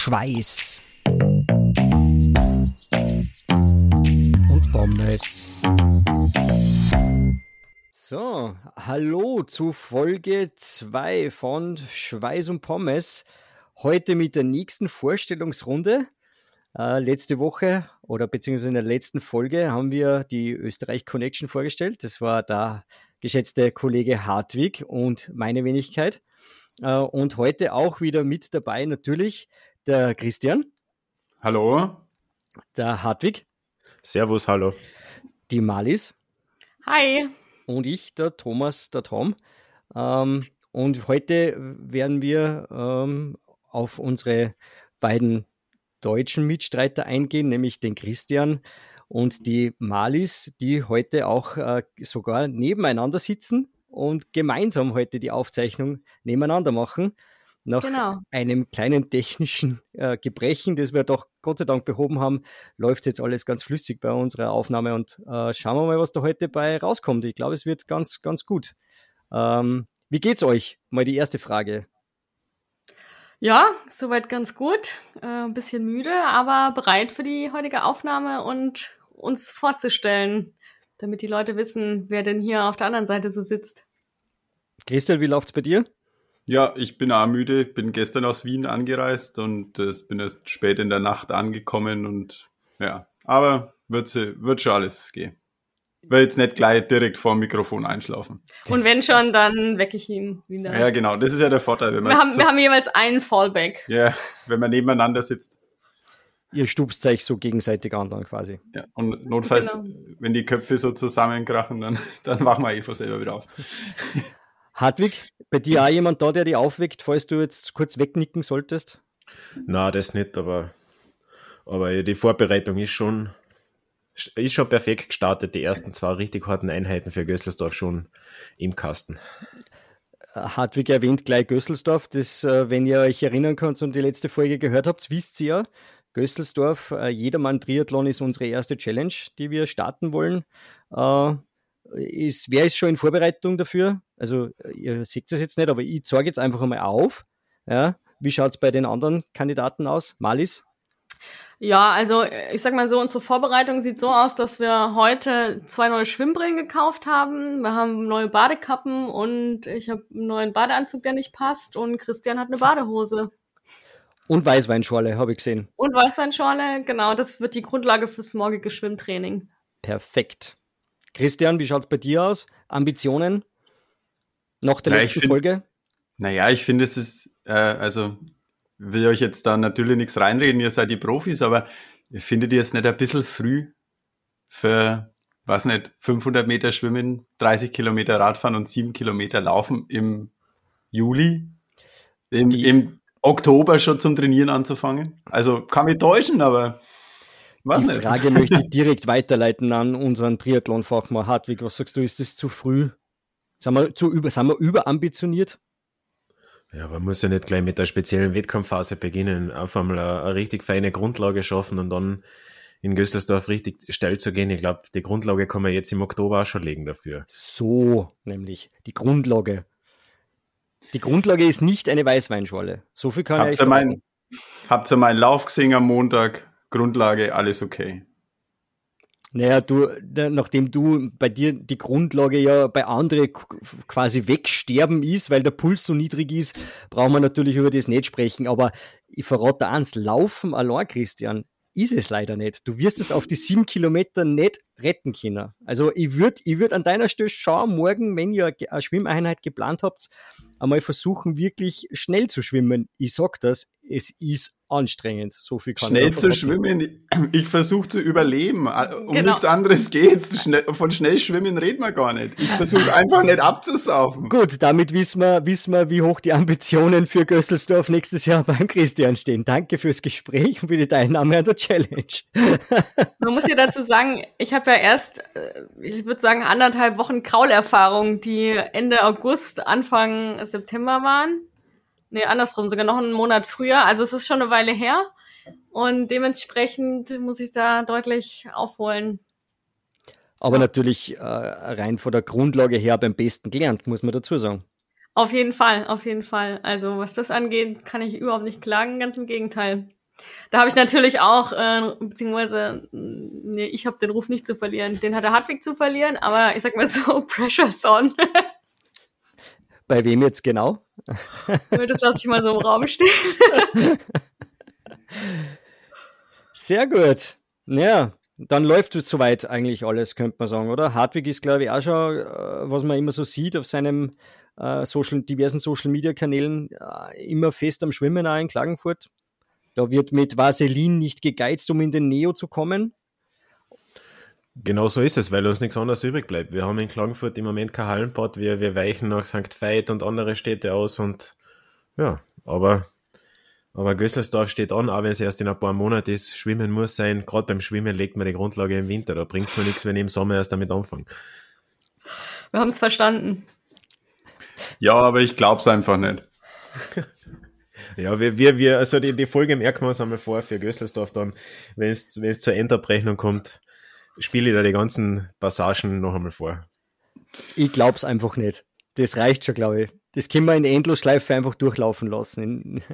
Schweiß und Pommes. So, hallo zu Folge 2 von Schweiß und Pommes. Heute mit der nächsten Vorstellungsrunde. Äh, letzte Woche oder beziehungsweise in der letzten Folge haben wir die Österreich Connection vorgestellt. Das war der geschätzte Kollege Hartwig und meine Wenigkeit. Äh, und heute auch wieder mit dabei natürlich der Christian. Hallo. Der Hartwig. Servus, hallo. Die Malis. Hi. Und ich, der Thomas, der Tom. Ähm, und heute werden wir ähm, auf unsere beiden deutschen Mitstreiter eingehen, nämlich den Christian und die Malis, die heute auch äh, sogar nebeneinander sitzen und gemeinsam heute die Aufzeichnung nebeneinander machen. Nach genau. einem kleinen technischen äh, Gebrechen, das wir doch Gott sei Dank behoben haben, läuft jetzt alles ganz flüssig bei unserer Aufnahme und äh, schauen wir mal, was da heute bei rauskommt. Ich glaube, es wird ganz, ganz gut. Ähm, wie geht's euch? Mal die erste Frage. Ja, soweit ganz gut. Äh, ein bisschen müde, aber bereit für die heutige Aufnahme und uns vorzustellen, damit die Leute wissen, wer denn hier auf der anderen Seite so sitzt. Christian, wie läuft's bei dir? Ja, ich bin auch müde, bin gestern aus Wien angereist und äh, bin erst spät in der Nacht angekommen und ja, aber wird, wird schon alles gehen. Will jetzt nicht gleich direkt vor dem Mikrofon einschlafen. Und wenn schon, dann wecke ich ihn wieder. Ja, genau, das ist ja der Vorteil. Wenn man wir, haben, wir haben jeweils einen Fallback. Ja, wenn man nebeneinander sitzt. Ihr stupst euch so gegenseitig an dann quasi. Ja, und notfalls, genau. wenn die Köpfe so zusammenkrachen, dann, dann machen wir einfach selber wieder auf. Hartwig, bei dir auch jemand da, der dich aufweckt, falls du jetzt kurz wegnicken solltest? Na, das nicht, aber, aber die Vorbereitung ist schon, ist schon perfekt gestartet. Die ersten zwei richtig harten Einheiten für Gösselsdorf schon im Kasten. Hartwig erwähnt gleich Gösselsdorf. Das, äh, wenn ihr euch erinnern könnt und die letzte Folge gehört habt, wisst ihr ja, Gösselsdorf, äh, Jedermann Triathlon ist unsere erste Challenge, die wir starten wollen. Äh, ist, wer ist schon in Vorbereitung dafür? Also ihr seht es jetzt nicht, aber ich zeige jetzt einfach einmal auf. Ja, wie schaut es bei den anderen Kandidaten aus? Malis? Ja, also ich sag mal so, unsere Vorbereitung sieht so aus, dass wir heute zwei neue Schwimmbrillen gekauft haben. Wir haben neue Badekappen und ich habe einen neuen Badeanzug, der nicht passt und Christian hat eine Badehose. Und Weißweinschorle, habe ich gesehen. Und Weißweinschorle, genau, das wird die Grundlage fürs morgige Schwimmtraining. Perfekt. Christian, wie schaut es bei dir aus? Ambitionen? Nach der Na, letzten find, Folge? Naja, ich finde, es ist, äh, also will euch jetzt da natürlich nichts reinreden, ihr seid die Profis, aber findet ihr es nicht ein bisschen früh für, was nicht, 500 Meter Schwimmen, 30 Kilometer Radfahren und 7 Kilometer Laufen im Juli? Im, Im Oktober schon zum Trainieren anzufangen? Also kann mich täuschen, aber was die nicht. Frage möchte ich direkt weiterleiten an unseren Triathlon-Fachmann Hartwig. Was sagst du, ist das zu früh? Sind wir, zu über, sind wir überambitioniert? Ja, man muss ja nicht gleich mit der speziellen Wettkampfphase beginnen. Einfach mal eine, eine richtig feine Grundlage schaffen und dann in Gösselsdorf richtig steil zu gehen. Ich glaube, die Grundlage kann man jetzt im Oktober auch schon legen dafür. So, nämlich die Grundlage. Die Grundlage ist nicht eine Weißweinschorle. So viel kann habt ich ihr mein, Habt ihr meinen Lauf gesehen am Montag? Grundlage, alles okay. Naja, du, nachdem du bei dir die Grundlage ja bei anderen quasi wegsterben ist, weil der Puls so niedrig ist, brauchen wir natürlich über das nicht sprechen. Aber ich verrate eins, Laufen allein, Christian, ist es leider nicht. Du wirst es auf die sieben Kilometer nicht retten können. Also ich würde ich würd an deiner Stelle schauen, morgen, wenn ihr eine Schwimmeinheit geplant habt, einmal versuchen, wirklich schnell zu schwimmen. Ich sag das, es ist anstrengend. So viel kann Schnell zu schwimmen, ich versuche zu überleben. Äh, um genau. nichts anderes geht's. Von schnell schwimmen reden wir gar nicht. Ich versuche einfach nicht abzusaufen. Gut, damit wissen wir, wissen wir, wie hoch die Ambitionen für Gösselsdorf nächstes Jahr beim Christian stehen. Danke fürs Gespräch und für die Teilnahme an der Challenge. Man muss ja dazu sagen, ich habe ja erst, äh, ich würde sagen, anderthalb Wochen Kraulerfahrung, die Ende August, Anfang September waren. Nee, andersrum, sogar noch einen Monat früher. Also es ist schon eine Weile her. Und dementsprechend muss ich da deutlich aufholen. Aber ja. natürlich äh, rein von der Grundlage her beim besten gelernt, muss man dazu sagen. Auf jeden Fall, auf jeden Fall. Also was das angeht, kann ich überhaupt nicht klagen, ganz im Gegenteil. Da habe ich natürlich auch, äh, beziehungsweise, nee, ich habe den Ruf nicht zu verlieren, den hat der Hartwig zu verlieren, aber ich sag mal so, Pressure's on. Bei wem jetzt genau? Das lasse ich mal so im Raum stehen. Sehr gut. Ja, dann läuft es soweit eigentlich alles, könnte man sagen, oder? Hartwig ist, glaube ich, auch schon, äh, was man immer so sieht auf seinem äh, Social, diversen Social Media Kanälen, äh, immer fest am Schwimmen auch in Klagenfurt. Da wird mit Vaseline nicht gegeizt, um in den Neo zu kommen. Genau so ist es, weil uns nichts anderes übrig bleibt. Wir haben in Klagenfurt im Moment kein Hallenbad, wir, wir weichen nach St. Veit und andere Städte aus und ja, aber, aber Gösselsdorf steht an, auch wenn es erst in ein paar Monaten ist. Schwimmen muss sein. Gerade beim Schwimmen legt man die Grundlage im Winter. Da bringt es mir nichts, wenn ich im Sommer erst damit anfange. Wir haben es verstanden. Ja, aber ich glaube es einfach nicht. Ja, wir, wir, wir also die, die Folge merken wir uns einmal vor für Gösselsdorf dann, wenn es zur Endabrechnung kommt, spiele ich da die ganzen Passagen noch einmal vor. Ich glaub's einfach nicht. Das reicht schon, glaube ich. Das können wir in Endlosschleife einfach durchlaufen lassen.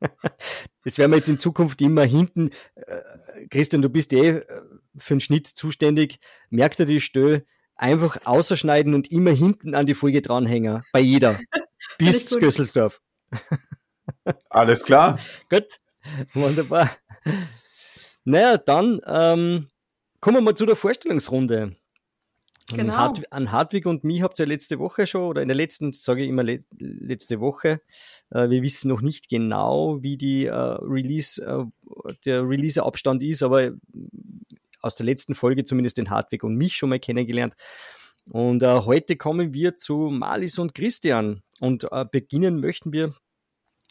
das werden wir jetzt in Zukunft immer hinten. Äh, Christian, du bist eh äh, für den Schnitt zuständig. Merkt er die Stö? Einfach ausschneiden und immer hinten an die Folge dranhängen. Bei jeder. Bis Gösselsdorf. Alles klar. Gut, wunderbar. Naja, dann ähm, kommen wir mal zu der Vorstellungsrunde. Genau. An, Hart, an Hartwig und mich habt ihr letzte Woche schon, oder in der letzten, sage ich immer le letzte Woche. Äh, wir wissen noch nicht genau, wie die äh, Release, äh, der Release-Abstand ist, aber aus der letzten Folge zumindest den Hartwig und mich schon mal kennengelernt. Und äh, heute kommen wir zu Malis und Christian. Und äh, beginnen möchten wir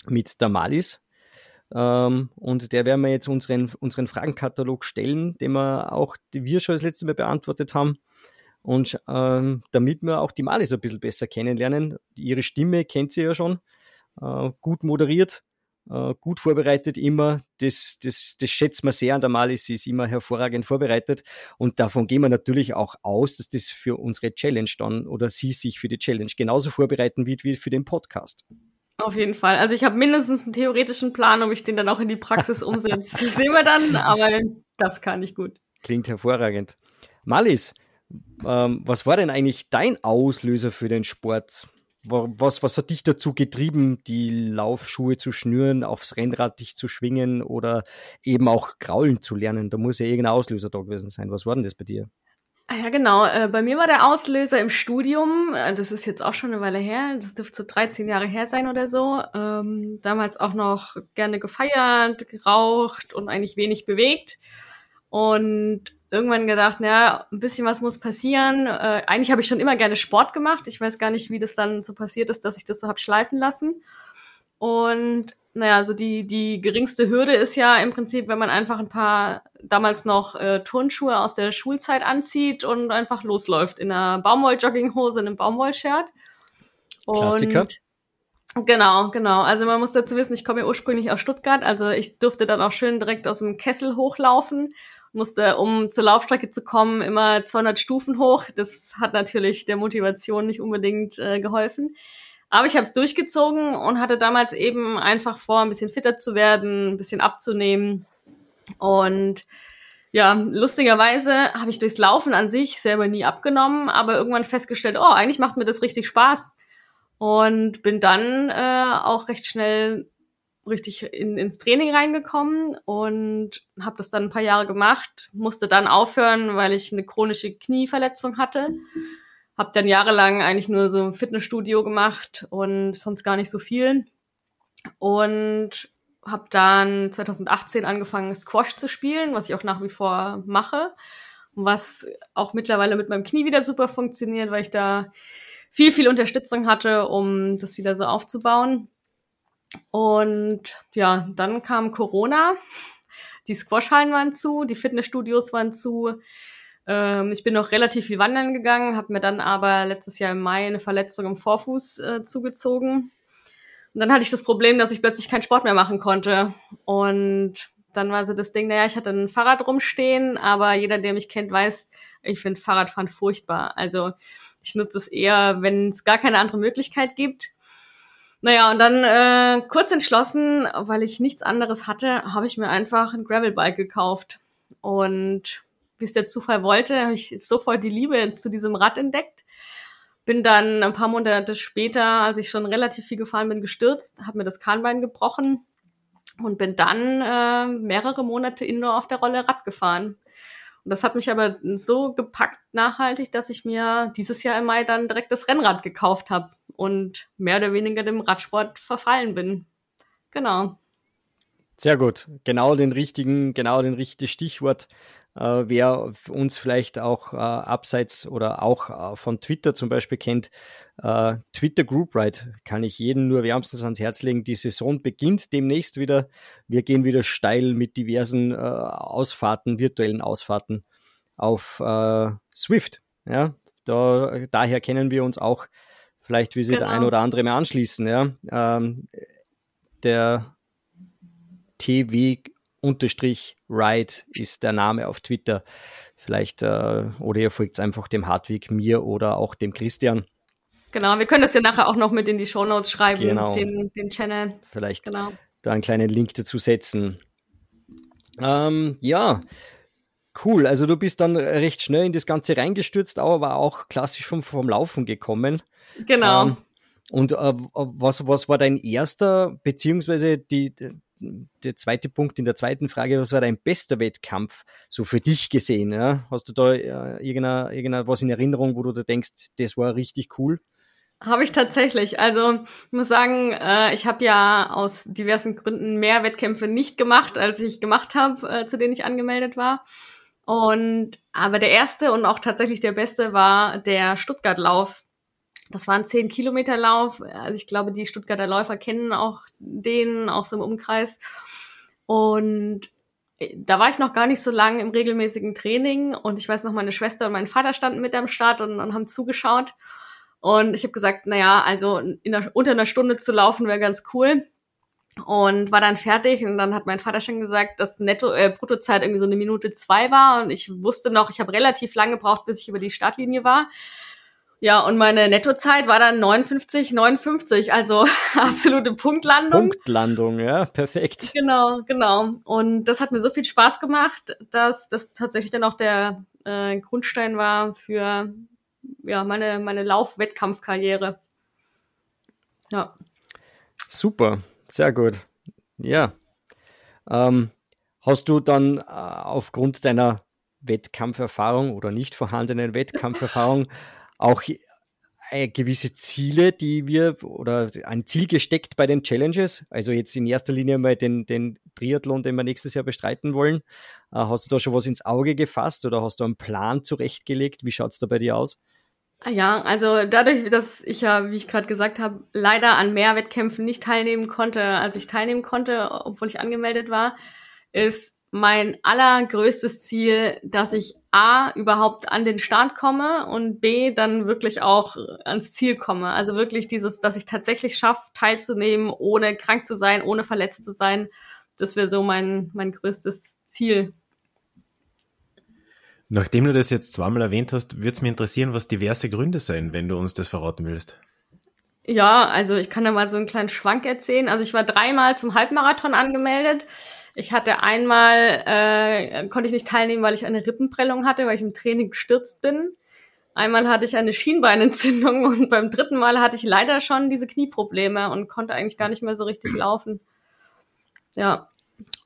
mit der Malis. Ähm, und der werden wir jetzt unseren, unseren Fragenkatalog stellen, den wir auch, die wir schon das letzte Mal beantwortet haben. Und ähm, damit wir auch die Malis ein bisschen besser kennenlernen. Ihre Stimme kennt sie ja schon. Äh, gut moderiert, äh, gut vorbereitet immer. Das, das, das schätzt man sehr an der Malis. Sie ist immer hervorragend vorbereitet. Und davon gehen wir natürlich auch aus, dass das für unsere Challenge dann oder sie sich für die Challenge genauso vorbereiten wird wie für den Podcast. Auf jeden Fall. Also ich habe mindestens einen theoretischen Plan, ob ich den dann auch in die Praxis umsetze. Das sehen wir dann, aber das kann ich gut. Klingt hervorragend. Malis, ähm, was war denn eigentlich dein Auslöser für den Sport? Was, was hat dich dazu getrieben, die Laufschuhe zu schnüren, aufs Rennrad dich zu schwingen oder eben auch kraulen zu lernen? Da muss ja irgendein Auslöser da gewesen sein. Was war denn das bei dir? Ah ja, genau. Äh, bei mir war der Auslöser im Studium. Äh, das ist jetzt auch schon eine Weile her. Das dürfte so 13 Jahre her sein oder so. Ähm, damals auch noch gerne gefeiert, geraucht und eigentlich wenig bewegt. Und irgendwann gedacht, naja, ein bisschen was muss passieren. Äh, eigentlich habe ich schon immer gerne Sport gemacht. Ich weiß gar nicht, wie das dann so passiert ist, dass ich das so habe schleifen lassen. Und naja, also die, die geringste Hürde ist ja im Prinzip, wenn man einfach ein paar damals noch äh, Turnschuhe aus der Schulzeit anzieht und einfach losläuft in einer Baumwoll-Jogginghose, in einem Baumwoll-Shirt. Klassiker. Genau, genau. Also man muss dazu wissen, ich komme ja ursprünglich aus Stuttgart, also ich durfte dann auch schön direkt aus dem Kessel hochlaufen, musste, um zur Laufstrecke zu kommen, immer 200 Stufen hoch. Das hat natürlich der Motivation nicht unbedingt äh, geholfen. Aber ich habe es durchgezogen und hatte damals eben einfach vor, ein bisschen fitter zu werden, ein bisschen abzunehmen. Und ja, lustigerweise habe ich durchs Laufen an sich selber nie abgenommen, aber irgendwann festgestellt, oh, eigentlich macht mir das richtig Spaß. Und bin dann äh, auch recht schnell richtig in, ins Training reingekommen und habe das dann ein paar Jahre gemacht, musste dann aufhören, weil ich eine chronische Knieverletzung hatte. Hab dann jahrelang eigentlich nur so ein Fitnessstudio gemacht und sonst gar nicht so viel. Und habe dann 2018 angefangen, Squash zu spielen, was ich auch nach wie vor mache. Und was auch mittlerweile mit meinem Knie wieder super funktioniert, weil ich da viel, viel Unterstützung hatte, um das wieder so aufzubauen. Und ja, dann kam Corona. Die Squashhallen waren zu, die Fitnessstudios waren zu. Ähm, ich bin noch relativ viel wandern gegangen, habe mir dann aber letztes Jahr im Mai eine Verletzung im Vorfuß äh, zugezogen. Und dann hatte ich das Problem, dass ich plötzlich keinen Sport mehr machen konnte. Und dann war so das Ding, naja, ich hatte ein Fahrrad rumstehen, aber jeder, der mich kennt, weiß, ich finde Fahrradfahren furchtbar. Also ich nutze es eher, wenn es gar keine andere Möglichkeit gibt. Naja, und dann äh, kurz entschlossen, weil ich nichts anderes hatte, habe ich mir einfach ein Gravelbike gekauft. Und wie es der Zufall wollte, habe ich sofort die Liebe zu diesem Rad entdeckt. Bin dann ein paar Monate später, als ich schon relativ viel gefahren bin, gestürzt, habe mir das Kahnbein gebrochen und bin dann äh, mehrere Monate indoor auf der Rolle Rad gefahren. Und das hat mich aber so gepackt nachhaltig, dass ich mir dieses Jahr im Mai dann direkt das Rennrad gekauft habe und mehr oder weniger dem Radsport verfallen bin. Genau. Sehr gut. Genau den richtigen, genau den richtigen Stichwort äh, wer uns vielleicht auch äh, abseits oder auch äh, von Twitter zum Beispiel kennt, Twitter Group Ride kann ich jedem nur wärmstens ans Herz legen. Die Saison beginnt demnächst wieder. Wir gehen wieder steil mit diversen Ausfahrten, virtuellen Ausfahrten auf Swift. Ja, da, daher kennen wir uns auch. Vielleicht will sich genau. der ein oder andere mehr anschließen. Ja, ähm, der TW unterstrich Ride ist der Name auf Twitter. Vielleicht, äh, oder ihr folgt einfach dem Hartwig, mir oder auch dem Christian. Genau, wir können das ja nachher auch noch mit in die Shownotes schreiben, genau. den, den Channel. Vielleicht genau. da einen kleinen Link dazu setzen. Ähm, ja, cool. Also du bist dann recht schnell in das Ganze reingestürzt, aber war auch klassisch vom, vom Laufen gekommen. Genau. Ähm, und äh, was, was war dein erster, beziehungsweise die, der zweite Punkt in der zweiten Frage, was war dein bester Wettkampf so für dich gesehen? Ja? Hast du da äh, irgendeiner, irgendeiner was in Erinnerung, wo du da denkst, das war richtig cool? Habe ich tatsächlich. Also ich muss sagen, äh, ich habe ja aus diversen Gründen mehr Wettkämpfe nicht gemacht, als ich gemacht habe, äh, zu denen ich angemeldet war. Und aber der erste und auch tatsächlich der beste war der Stuttgart-Lauf das war ein 10 Kilometer Lauf. Also ich glaube, die Stuttgarter Läufer kennen auch den, auch so im Umkreis. Und äh, da war ich noch gar nicht so lange im regelmäßigen Training und ich weiß noch, meine Schwester und mein Vater standen mit am Start und, und haben zugeschaut. Und ich habe gesagt, naja, also einer, unter einer Stunde zu laufen wäre ganz cool. Und war dann fertig und dann hat mein Vater schon gesagt, dass Netto, äh, Bruttozeit irgendwie so eine Minute zwei war und ich wusste noch, ich habe relativ lange gebraucht, bis ich über die Startlinie war. Ja, und meine Nettozeit war dann 59, 59, also absolute Punktlandung. Punktlandung, ja, perfekt. Genau, genau. Und das hat mir so viel Spaß gemacht, dass das tatsächlich dann auch der äh, Grundstein war für ja, meine, meine Lauf-Wettkampfkarriere. Ja. Super, sehr gut. Ja. Ähm, hast du dann äh, aufgrund deiner Wettkampferfahrung oder nicht vorhandenen Wettkampferfahrung auch äh, gewisse Ziele, die wir oder ein Ziel gesteckt bei den Challenges. Also jetzt in erster Linie mal den, den Triathlon, den wir nächstes Jahr bestreiten wollen. Äh, hast du da schon was ins Auge gefasst oder hast du einen Plan zurechtgelegt? Wie schaut es da bei dir aus? Ah ja, also dadurch, dass ich ja, wie ich gerade gesagt habe, leider an mehr Wettkämpfen nicht teilnehmen konnte, als ich teilnehmen konnte, obwohl ich angemeldet war, ist mein allergrößtes Ziel, dass ich A, überhaupt an den Start komme und B, dann wirklich auch ans Ziel komme. Also wirklich dieses, dass ich tatsächlich schaffe, teilzunehmen, ohne krank zu sein, ohne verletzt zu sein. Das wäre so mein, mein größtes Ziel. Nachdem du das jetzt zweimal erwähnt hast, würde es mich interessieren, was diverse Gründe sein, wenn du uns das verraten willst. Ja, also ich kann da mal so einen kleinen Schwank erzählen. Also ich war dreimal zum Halbmarathon angemeldet. Ich hatte einmal, äh, konnte ich nicht teilnehmen, weil ich eine Rippenprellung hatte, weil ich im Training gestürzt bin. Einmal hatte ich eine Schienbeinentzündung und beim dritten Mal hatte ich leider schon diese Knieprobleme und konnte eigentlich gar nicht mehr so richtig laufen. Ja,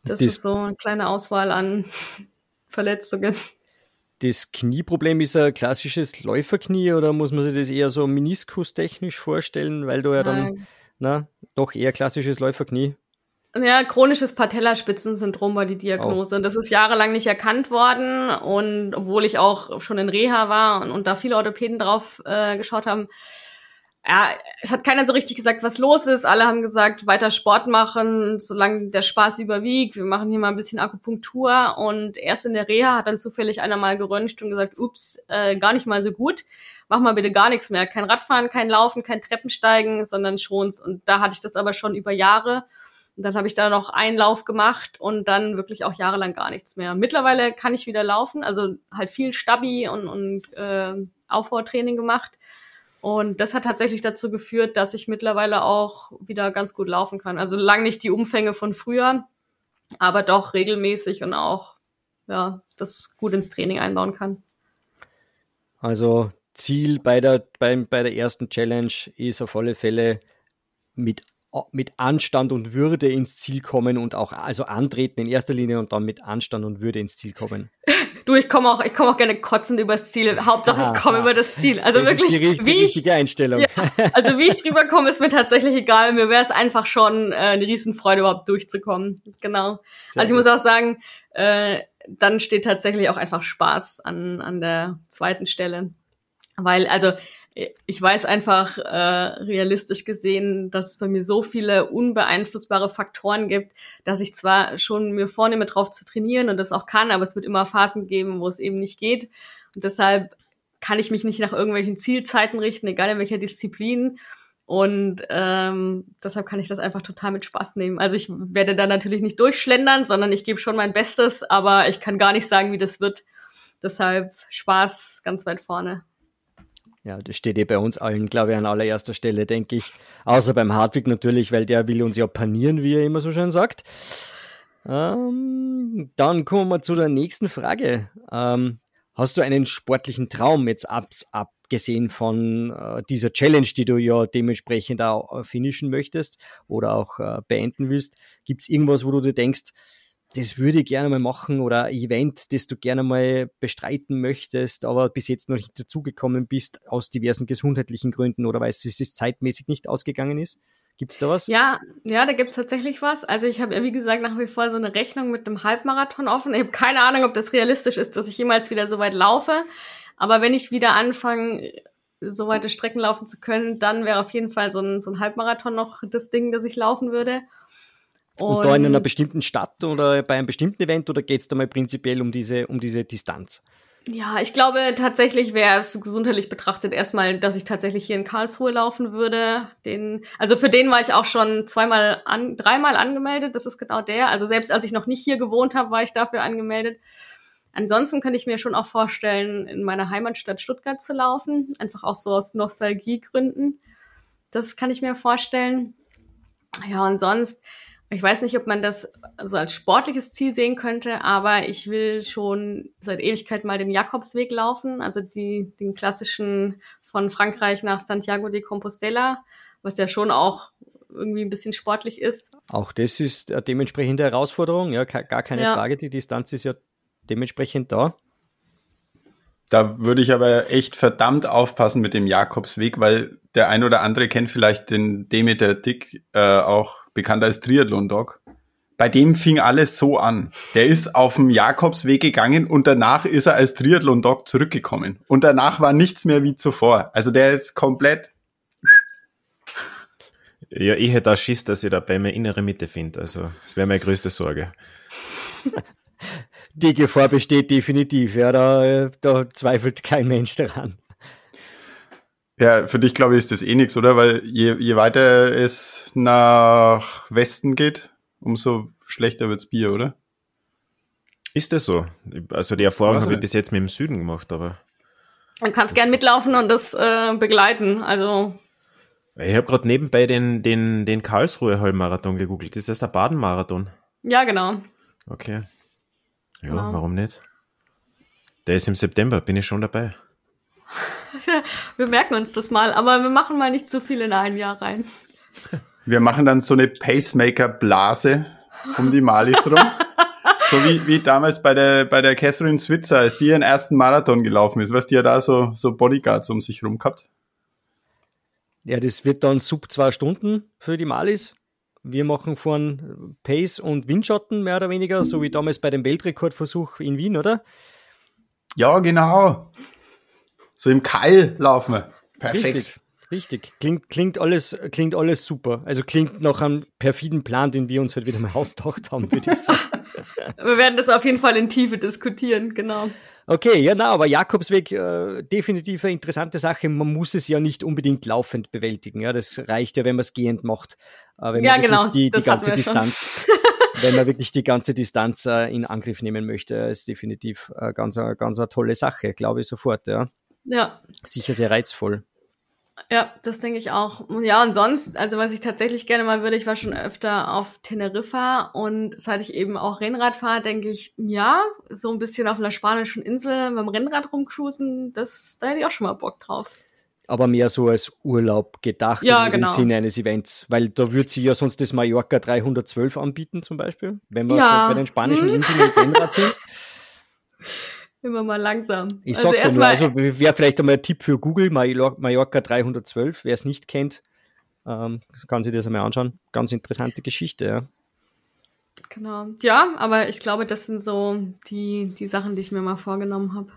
das Dies ist so eine kleine Auswahl an Verletzungen. Das Knieproblem ist ein klassisches Läuferknie oder muss man sich das eher so meniskustechnisch vorstellen, weil du ja dann, na, doch eher klassisches Läuferknie. Ja, chronisches Patellaspitzensyndrom war die Diagnose. Oh. Das ist jahrelang nicht erkannt worden und obwohl ich auch schon in Reha war und, und da viele Orthopäden drauf äh, geschaut haben, ja, es hat keiner so richtig gesagt, was los ist. Alle haben gesagt, weiter Sport machen, solange der Spaß überwiegt. Wir machen hier mal ein bisschen Akupunktur. Und erst in der Reha hat dann zufällig einer mal geröntgt und gesagt, ups, äh, gar nicht mal so gut. Mach mal bitte gar nichts mehr. Kein Radfahren, kein Laufen, kein Treppensteigen, sondern Schons. Und da hatte ich das aber schon über Jahre. Und dann habe ich da noch einen Lauf gemacht und dann wirklich auch jahrelang gar nichts mehr. Mittlerweile kann ich wieder laufen, also halt viel Stabi und, und äh, Aufbautraining gemacht. Und das hat tatsächlich dazu geführt, dass ich mittlerweile auch wieder ganz gut laufen kann. Also lang nicht die Umfänge von früher, aber doch regelmäßig und auch ja, das gut ins Training einbauen kann. Also Ziel bei der, bei, bei der ersten Challenge ist auf alle Fälle mit, mit Anstand und Würde ins Ziel kommen und auch also antreten in erster Linie und dann mit Anstand und Würde ins Ziel kommen. Du, ich komme auch, ich komme auch gerne kotzend übers Ziel. Hauptsache, ich komme über das Ziel. Also das wirklich, ist die, wie richtige Einstellung. Ja, also wie ich drüber komme, ist mir tatsächlich egal. Mir wäre es einfach schon äh, eine Riesenfreude, überhaupt durchzukommen. Genau. Sehr also ich gut. muss auch sagen, äh, dann steht tatsächlich auch einfach Spaß an, an der zweiten Stelle. Weil, also, ich weiß einfach äh, realistisch gesehen, dass es bei mir so viele unbeeinflussbare Faktoren gibt, dass ich zwar schon mir vornehme, drauf zu trainieren und das auch kann, aber es wird immer Phasen geben, wo es eben nicht geht. Und deshalb kann ich mich nicht nach irgendwelchen Zielzeiten richten, egal in welcher Disziplin. Und ähm, deshalb kann ich das einfach total mit Spaß nehmen. Also ich werde da natürlich nicht durchschlendern, sondern ich gebe schon mein Bestes, aber ich kann gar nicht sagen, wie das wird. Deshalb Spaß ganz weit vorne. Ja, das steht eh bei uns allen, glaube ich, an allererster Stelle, denke ich. Außer beim Hartwig natürlich, weil der will uns ja panieren, wie er immer so schön sagt. Ähm, dann kommen wir zu der nächsten Frage. Ähm, hast du einen sportlichen Traum jetzt ab, abgesehen von äh, dieser Challenge, die du ja dementsprechend auch äh, finishen möchtest oder auch äh, beenden willst? Gibt es irgendwas, wo du dir denkst, das würde ich gerne mal machen oder ein Event, das du gerne mal bestreiten möchtest, aber bis jetzt noch nicht dazugekommen bist aus diversen gesundheitlichen Gründen oder weil es es zeitmäßig nicht ausgegangen ist? Gibt's da was? Ja, ja, da gibt's tatsächlich was. Also ich habe ja, wie gesagt, nach wie vor so eine Rechnung mit einem Halbmarathon offen. Ich habe keine Ahnung, ob das realistisch ist, dass ich jemals wieder so weit laufe. Aber wenn ich wieder anfange, so weite Strecken laufen zu können, dann wäre auf jeden Fall so ein, so ein Halbmarathon noch das Ding, das ich laufen würde. Und, und da in einer bestimmten Stadt oder bei einem bestimmten Event oder geht es da mal prinzipiell um diese, um diese Distanz? Ja, ich glaube tatsächlich wäre es gesundheitlich betrachtet erstmal, dass ich tatsächlich hier in Karlsruhe laufen würde. Den, also für den war ich auch schon zweimal an, dreimal angemeldet. Das ist genau der. Also selbst als ich noch nicht hier gewohnt habe, war ich dafür angemeldet. Ansonsten könnte ich mir schon auch vorstellen, in meiner Heimatstadt Stuttgart zu laufen. Einfach auch so aus Nostalgiegründen. Das kann ich mir vorstellen. Ja, und sonst, ich weiß nicht, ob man das so als sportliches Ziel sehen könnte, aber ich will schon seit Ewigkeit mal den Jakobsweg laufen, also die, den klassischen von Frankreich nach Santiago de Compostela, was ja schon auch irgendwie ein bisschen sportlich ist. Auch das ist eine dementsprechende Herausforderung, ja, gar keine ja. Frage. Die Distanz ist ja dementsprechend da. Da würde ich aber echt verdammt aufpassen mit dem Jakobsweg, weil der ein oder andere kennt vielleicht den Demeter Dick, äh, auch bekannt als Triathlon-Dog. Bei dem fing alles so an. Der ist auf dem Jakobsweg gegangen und danach ist er als Triathlon-Dog zurückgekommen. Und danach war nichts mehr wie zuvor. Also der ist komplett. Ja, ich hätte auch Schiss, dass ich da bei mir innere Mitte finde. Also, das wäre meine größte Sorge. Die Gefahr besteht definitiv, ja, da, da zweifelt kein Mensch daran. Ja, für dich glaube ich ist das eh nichts, oder? Weil je, je weiter es nach Westen geht, umso schlechter wird's Bier, oder? Ist das so? Also die Erfahrung habe ich bis jetzt mit dem Süden gemacht, aber. Du kannst gern mitlaufen und das äh, begleiten. Also. Ich habe gerade nebenbei den, den, den Karlsruhe Halbmarathon gegoogelt. Ist das der Baden-Marathon? Ja, genau. Okay. Ja, genau. warum nicht? Der ist im September, bin ich schon dabei. wir merken uns das mal, aber wir machen mal nicht zu viel in ein Jahr rein. Wir machen dann so eine Pacemaker-Blase um die Malis rum. so wie, wie damals bei der, bei der Catherine Switzer, als die ihren ersten Marathon gelaufen ist. Weißt du, die ja da so, so Bodyguards um sich rum gehabt? Ja, das wird dann sub zwei Stunden für die Malis. Wir machen von Pace und Windschatten mehr oder weniger, so wie damals bei dem Weltrekordversuch in Wien, oder? Ja, genau. So im Keil laufen wir. Perfekt. Richtig. Richtig. Klingt, klingt, alles, klingt alles super. Also klingt nach einem perfiden Plan, den wir uns heute wieder mal ausgedacht haben, würde ich sagen. wir werden das auf jeden Fall in Tiefe diskutieren, genau. Okay, ja, na, aber Jakobsweg, äh, definitiv eine interessante Sache. Man muss es ja nicht unbedingt laufend bewältigen. Ja, das reicht ja, wenn man es gehend macht. Äh, wenn ja, genau. Die, die ganze Distanz, wenn man wirklich die ganze Distanz äh, in Angriff nehmen möchte, ist definitiv äh, ganz, ganz eine tolle Sache, glaube ich sofort, ja. Ja. Sicher sehr reizvoll. Ja, das denke ich auch. Ja, und sonst, also was ich tatsächlich gerne mal würde, ich war schon öfter auf Teneriffa und seit ich eben auch Rennrad fahre, denke ich, ja, so ein bisschen auf einer spanischen Insel beim Rennrad rumcruisen, das, da hätte ich auch schon mal Bock drauf. Aber mehr so als Urlaub gedacht Ja, im genau. Sinne eines Events, weil da würde sie ja sonst das Mallorca 312 anbieten zum Beispiel, wenn wir Ja. schon bei den spanischen Hm. Inseln im Rennrad sind. Immer mal langsam. Ich also sag's nur, erstmal, also wäre vielleicht einmal ein Tipp für Google, Mallor- Mallorca 312, wer es nicht kennt, ähm, kann sich das einmal anschauen. Ganz interessante Geschichte, ja. genau. Ja, aber ich glaube, das sind so die, die Sachen, die ich mir mal vorgenommen habe.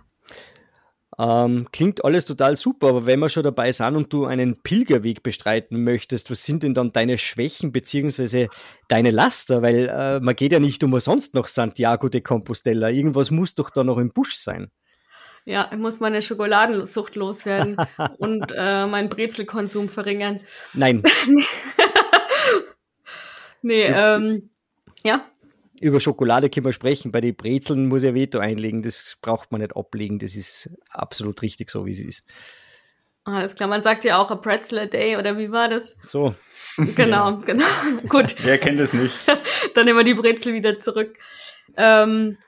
Ähm, klingt alles total super, aber wenn wir schon dabei sind und du einen Pilgerweg bestreiten möchtest, was sind denn dann deine Schwächen beziehungsweise deine Laster? Weil äh, man geht ja nicht umsonst nach Santiago de Compostela. Irgendwas muss doch da noch im Busch sein. Ja, ich muss meine Schokoladensucht loswerden und äh, meinen Brezelkonsum verringern. Nein, Nee, ähm, ja, über Schokolade können wir sprechen. Bei den Brezeln muss ich Veto einlegen. Das braucht man nicht ablegen. Das ist absolut richtig so, wie es ist. alles klar. Man sagt ja auch a pretzel a day, oder wie war das? So, Genau, genau. Gut, Wer kennt es nicht? dann nehmen wir die Brezel wieder zurück. Ähm,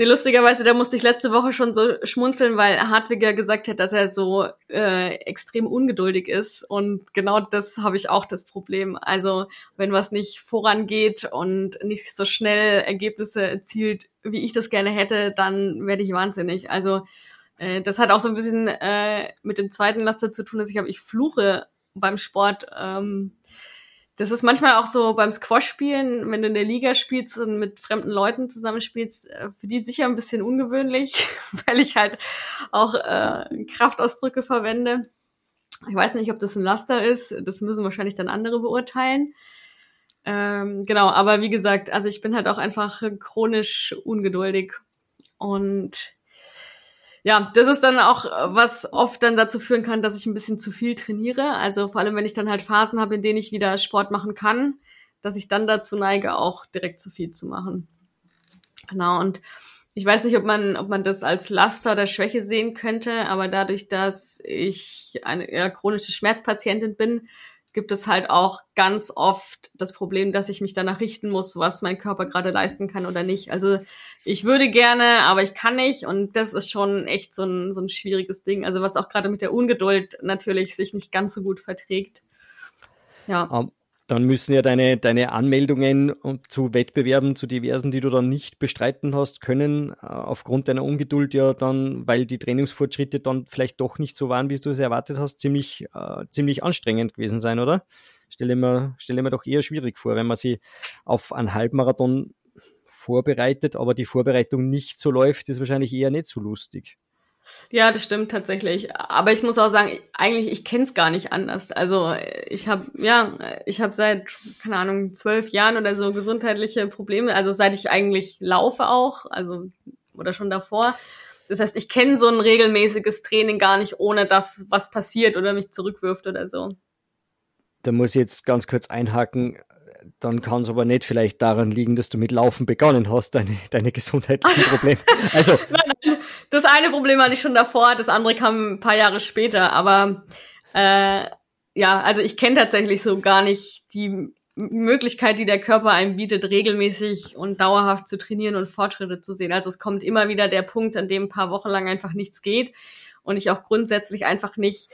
nee, lustigerweise, da musste ich letzte Woche schon so schmunzeln, weil Hartwig ja gesagt hat, dass er so äh, extrem ungeduldig ist. Und genau das habe ich auch das Problem. Also, wenn was nicht vorangeht und nicht so schnell Ergebnisse erzielt, wie ich das gerne hätte, dann werde ich wahnsinnig. Also, äh, das hat auch so ein bisschen äh, mit dem zweiten Laster zu tun, dass ich habe, ich fluche beim Sport. Ähm, das ist manchmal auch so beim Squash-Spielen, wenn du in der Liga spielst und mit fremden Leuten zusammenspielst, äh, für die sicher ein bisschen ungewöhnlich, weil ich halt auch äh, Kraftausdrücke verwende. Ich weiß nicht, ob das ein Laster ist. Das müssen wahrscheinlich dann andere beurteilen. Ähm, genau, aber wie gesagt, also ich bin halt auch einfach chronisch ungeduldig. Und ja, das ist dann auch, äh, was oft dann dazu führen kann, dass ich ein bisschen zu viel trainiere. Also vor allem, wenn ich dann halt Phasen habe, in denen ich wieder Sport machen kann, dass ich dann dazu neige, auch direkt zu viel zu machen. Genau, und ich weiß nicht, ob man, ob man das als Laster oder Schwäche sehen könnte, aber dadurch, dass ich eine eher chronische Schmerzpatientin bin, gibt es halt auch ganz oft das Problem, dass ich mich danach richten muss, was mein Körper gerade leisten kann oder nicht. Also ich würde gerne, aber ich kann nicht und das ist schon echt so ein, so ein schwieriges Ding. Also was auch gerade mit der Ungeduld natürlich sich nicht ganz so gut verträgt. Ja. Ähm, dann müssen ja deine, deine Anmeldungen zu Wettbewerben, zu diversen, die du dann nicht bestreiten hast, können äh, aufgrund deiner Ungeduld ja dann, weil die Trainingsfortschritte dann vielleicht doch nicht so waren, wie du es erwartet hast, ziemlich, äh, ziemlich anstrengend gewesen sein, oder? Stelle mir, stelle mir doch eher schwierig vor, wenn man sie auf einen Halbmarathon vorbereitet, aber die Vorbereitung nicht so läuft, ist wahrscheinlich eher nicht so lustig. Ja, das stimmt tatsächlich. Aber ich muss auch sagen, eigentlich, ich kenne es gar nicht anders. Also ich habe, ja, ich habe seit, keine Ahnung, zwölf Jahren oder so gesundheitliche Probleme. Also seit ich eigentlich laufe auch, also oder schon davor. Das heißt, ich kenne so ein regelmäßiges Training gar nicht, ohne dass was passiert oder mich zurückwirft oder so. Da muss ich jetzt ganz kurz einhaken. Dann kann es aber nicht vielleicht daran liegen, dass du mit Laufen begonnen hast, deine, deine gesundheitlichen Probleme. Also, das eine Problem hatte ich schon davor, das andere kam ein paar Jahre später. Aber äh, ja, also ich kenne tatsächlich so gar nicht die Möglichkeit, die der Körper einem bietet, regelmäßig und dauerhaft zu trainieren und Fortschritte zu sehen. Also es kommt immer wieder der Punkt, an dem ein paar Wochen lang einfach nichts geht und ich auch grundsätzlich einfach nicht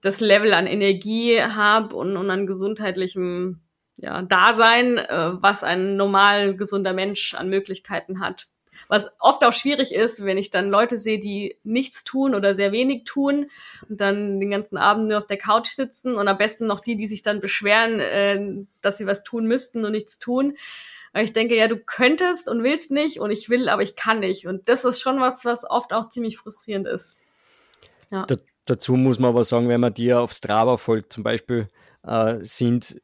das Level an Energie habe und, und an gesundheitlichem ja, Dasein, äh, was ein normal gesunder Mensch an Möglichkeiten hat. Was oft auch schwierig ist, wenn ich dann Leute sehe, die nichts tun oder sehr wenig tun und dann den ganzen Abend nur auf der Couch sitzen und am besten noch die, die sich dann beschweren, äh, dass sie was tun müssten und nichts tun. Aber ich denke, ja, du könntest und willst nicht und ich will, aber ich kann nicht. Und das ist schon was, was oft auch ziemlich frustrierend ist. Ja. Da, dazu muss man aber sagen, wenn man dir auf Strava folgt, zum Beispiel, äh, sind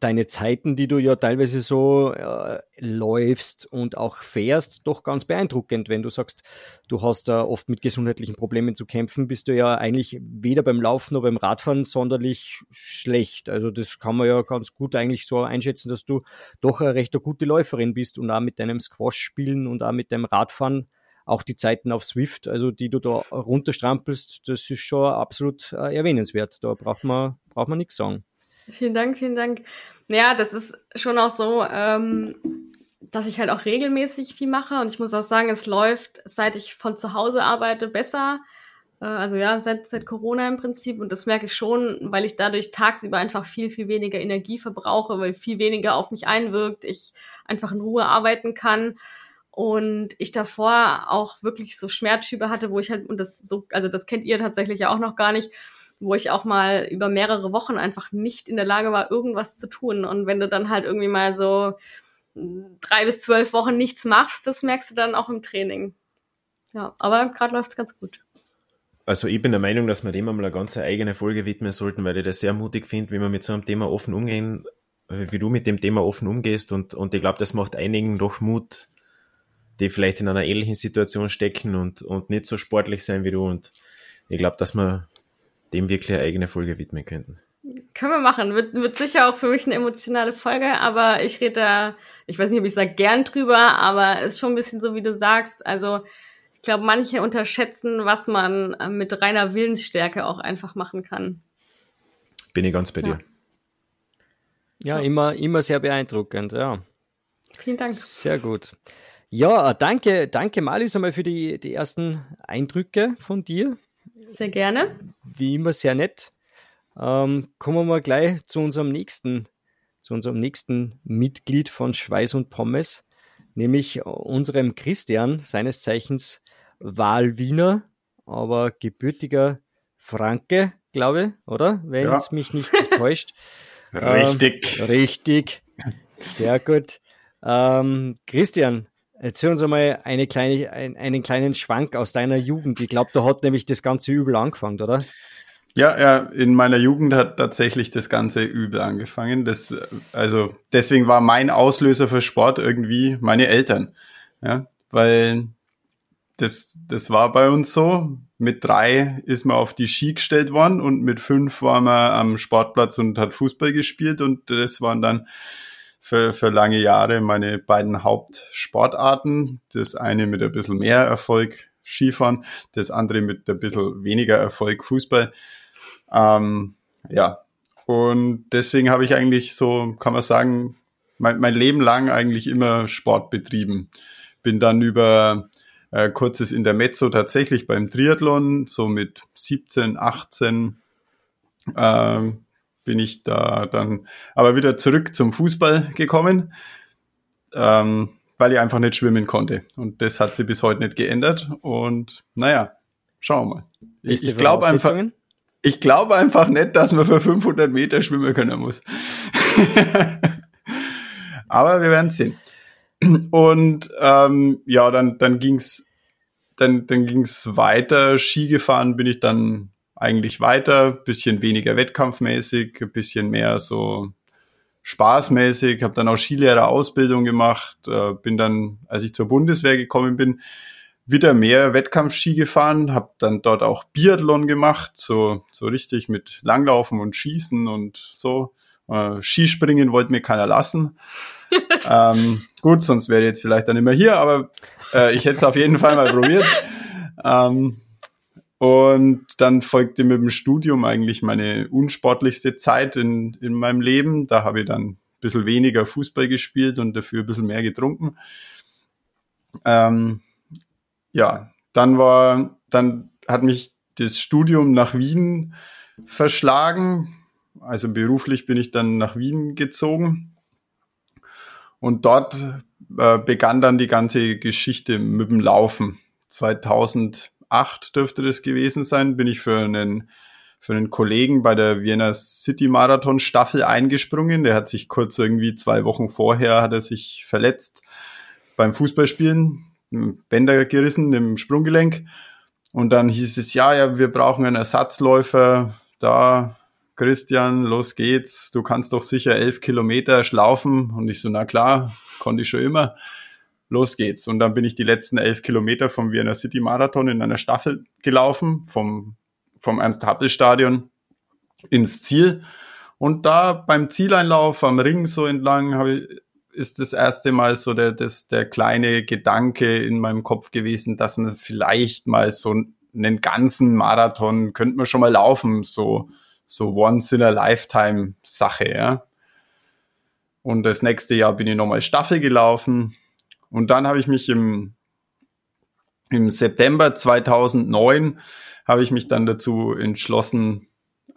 deine Zeiten, die du ja teilweise so äh, läufst und auch fährst, doch ganz beeindruckend. Wenn du sagst, du hast da oft mit gesundheitlichen Problemen zu kämpfen, bist du ja eigentlich weder beim Laufen noch beim Radfahren sonderlich schlecht. Also das kann man ja ganz gut eigentlich so einschätzen, dass du doch eine recht gute Läuferin bist und auch mit deinem Squash spielen und auch mit deinem Radfahren auch die Zeiten auf Swift, also die du da runterstrampelst, das ist schon absolut äh, erwähnenswert. Da braucht man, braucht man nichts sagen. Vielen Dank, vielen Dank. Ja, das ist schon auch so, ähm, dass ich halt auch regelmäßig viel mache und ich muss auch sagen, es läuft, seit ich von zu Hause arbeite, besser. Äh, also ja, seit, seit Corona im Prinzip und das merke ich schon, weil ich dadurch tagsüber einfach viel, viel weniger Energie verbrauche, weil viel weniger auf mich einwirkt, ich einfach in Ruhe arbeiten kann und ich davor auch wirklich so Schmerzschübe hatte, wo ich halt, und das so, also das kennt ihr tatsächlich ja auch noch gar nicht, wo ich auch mal über mehrere Wochen einfach nicht in der Lage war, irgendwas zu tun. Und wenn du dann halt irgendwie mal so drei bis zwölf Wochen nichts machst, das merkst du dann auch im Training. Ja, aber gerade läuft es ganz gut. Also ich bin der Meinung, dass wir dem einmal eine ganz eigene Folge widmen sollten, weil ich das sehr mutig finde, wie man mit so einem Thema offen umgehen, wie du mit dem Thema offen umgehst und, und ich glaube, das macht einigen doch Mut, die vielleicht in einer ähnlichen Situation stecken und, und nicht so sportlich sein wie du und ich glaube, dass wir dem wirklich eine eigene Folge widmen könnten. Können wir machen. Wird, wird sicher auch für mich eine emotionale Folge, aber ich rede da, ich weiß nicht, ob ich sage gern drüber, aber ist schon ein bisschen so, wie du sagst. Also ich glaube, manche unterschätzen, was man äh, mit reiner Willensstärke auch einfach machen kann. Bin ich ganz bei dir. Ja, ja immer, immer sehr beeindruckend, ja. Vielen Dank. Sehr gut. Ja, danke, danke Malis einmal für die, die ersten Eindrücke von dir. Sehr gerne. Wie immer sehr nett. Ähm, kommen wir mal gleich zu unserem nächsten, zu unserem nächsten Mitglied von Schweiß und Pommes, nämlich unserem Christian, seines Zeichens Wahlwiener, aber gebürtiger Franke, glaube ich, oder? Wenn ja. es mich nicht täuscht. richtig. Ähm, richtig. Sehr gut. Ähm, Christian, erzähl uns einmal eine kleine, ein, einen kleinen Schwank aus deiner Jugend. Ich glaube, da hat nämlich das ganze Übel angefangen, oder? Ja, ja, in meiner Jugend hat tatsächlich das ganze Übel angefangen. Das, also deswegen war mein Auslöser für Sport irgendwie meine Eltern. Ja, weil das, das war bei uns so. Mit drei ist man auf die Ski gestellt worden und mit fünf war man am Sportplatz und hat Fußball gespielt und das waren dann für, für lange Jahre meine beiden Hauptsportarten. Das eine mit ein bisschen mehr Erfolg Skifahren, das andere mit ein bisschen weniger Erfolg Fußball. Ähm, ja, und deswegen habe ich eigentlich so, kann man sagen, mein, mein Leben lang eigentlich immer Sport betrieben. Bin dann über äh, kurzes Intermezzo tatsächlich beim Triathlon, so mit 17, 18 äh, bin ich da dann aber wieder zurück zum Fußball gekommen, ähm, weil ich einfach nicht schwimmen konnte. Und das hat sich bis heute nicht geändert. Und naja, schauen wir mal. Ich, ich glaube einfach, ich glaube einfach nicht, dass man für 500 Meter schwimmen können muss. aber wir werden sehen. Und ähm, ja, dann, dann ging's dann, dann ging's weiter. Ski gefahren bin ich dann eigentlich weiter, bisschen weniger wettkampfmäßig, ein bisschen mehr so spaßmäßig, habe dann auch Skilehrer-Ausbildung gemacht, äh, bin dann, als ich zur Bundeswehr gekommen bin, wieder mehr Wettkampfski gefahren, habe dann dort auch Biathlon gemacht, so, so richtig mit Langlaufen und Schießen und so. Äh, Skispringen wollte mir keiner lassen. ähm, gut, sonst wäre ich jetzt vielleicht dann immer hier, aber äh, ich hätte es auf jeden Fall mal probiert. Ähm, und dann folgte mit dem Studium eigentlich meine unsportlichste Zeit in, in meinem Leben. Da habe ich dann ein bisschen weniger Fußball gespielt und dafür ein bisschen mehr getrunken. Ähm, ja, dann war, dann hat mich das Studium nach Wien verschlagen also beruflich bin ich dann nach Wien gezogen. Und dort äh, begann dann die ganze Geschichte mit dem Laufen. 2008 dürfte das gewesen sein, bin ich für einen, für einen Kollegen bei der Vienna City Marathon Staffel eingesprungen. Der hat sich kurz irgendwie zwei Wochen vorher hat er sich verletzt beim Fußballspielen, Bänder gerissen im Sprunggelenk. Und dann hieß es, ja, ja, wir brauchen einen Ersatzläufer. Da Christian, los geht's, du kannst doch sicher elf Kilometer schlaufen. Und ich so, na klar, konnte ich schon immer. Los geht's. Und dann bin ich die letzten elf Kilometer vom Vienna City Marathon in einer Staffel gelaufen, vom, vom Ernst-Happel-Stadion ins Ziel. Und da beim Zieleinlauf am Ring so entlang habe ich ist das erste Mal so der, das, der kleine Gedanke in meinem Kopf gewesen, dass man vielleicht mal so einen ganzen Marathon könnte man schon mal laufen, so, so once in a lifetime Sache, ja. Und das nächste Jahr bin ich nochmal Staffel gelaufen. Und dann habe ich mich im, im September 2009 habe ich mich dann dazu entschlossen,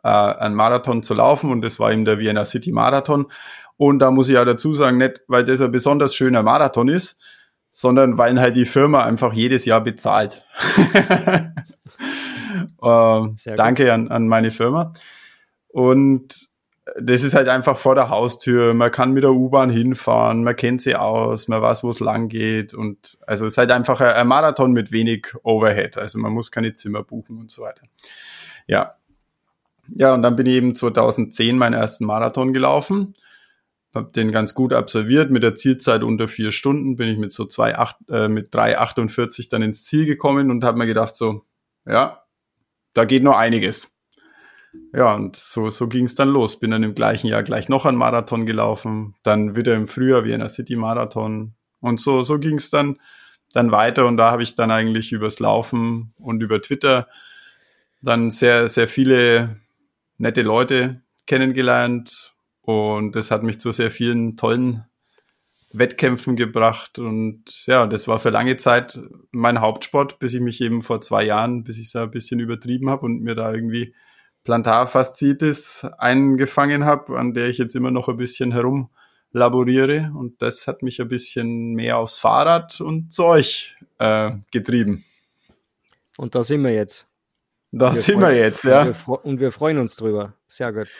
äh, einen Marathon zu laufen. Und das war eben der Vienna City Marathon. Und da muss ich ja dazu sagen, nicht weil das ein besonders schöner Marathon ist, sondern weil halt die Firma einfach jedes Jahr bezahlt. äh, danke an, an meine Firma. Und das ist halt einfach vor der Haustür. Man kann mit der U-Bahn hinfahren, man kennt sie aus, man weiß, wo es lang geht. Und also es ist halt einfach ein, Marathon mit wenig Overhead. Also man muss keine Zimmer buchen und so weiter. Ja. Ja, und dann bin ich eben 2010 meinen ersten Marathon gelaufen habe den ganz gut absolviert mit der Zielzeit unter vier Stunden bin ich mit so zwei acht, äh, mit 3,48 dann ins Ziel gekommen und habe mir gedacht so ja da geht noch einiges ja und so so ging es dann los. Bin dann im gleichen Jahr gleich noch ein Marathon gelaufen dann wieder im Frühjahr Vienna City Marathon. Und so so ging es dann dann weiter. Und da habe ich dann eigentlich übers Laufen und über Twitter dann sehr sehr viele nette Leute kennengelernt. Und das hat mich zu sehr vielen tollen Wettkämpfen gebracht. Und ja, das war für lange Zeit mein Hauptsport, bis ich mich eben vor zwei Jahren, bis ich es ein bisschen übertrieben habe und mir da irgendwie Plantarfaszitis eingefangen habe, an der ich jetzt immer noch ein bisschen herumlaboriere. Und das hat mich ein bisschen mehr aufs Fahrrad und Zeug äh, getrieben. Und da sind wir jetzt. Da wir sind wir jetzt, ja. Und wir, und wir freuen uns drüber. Sehr gut.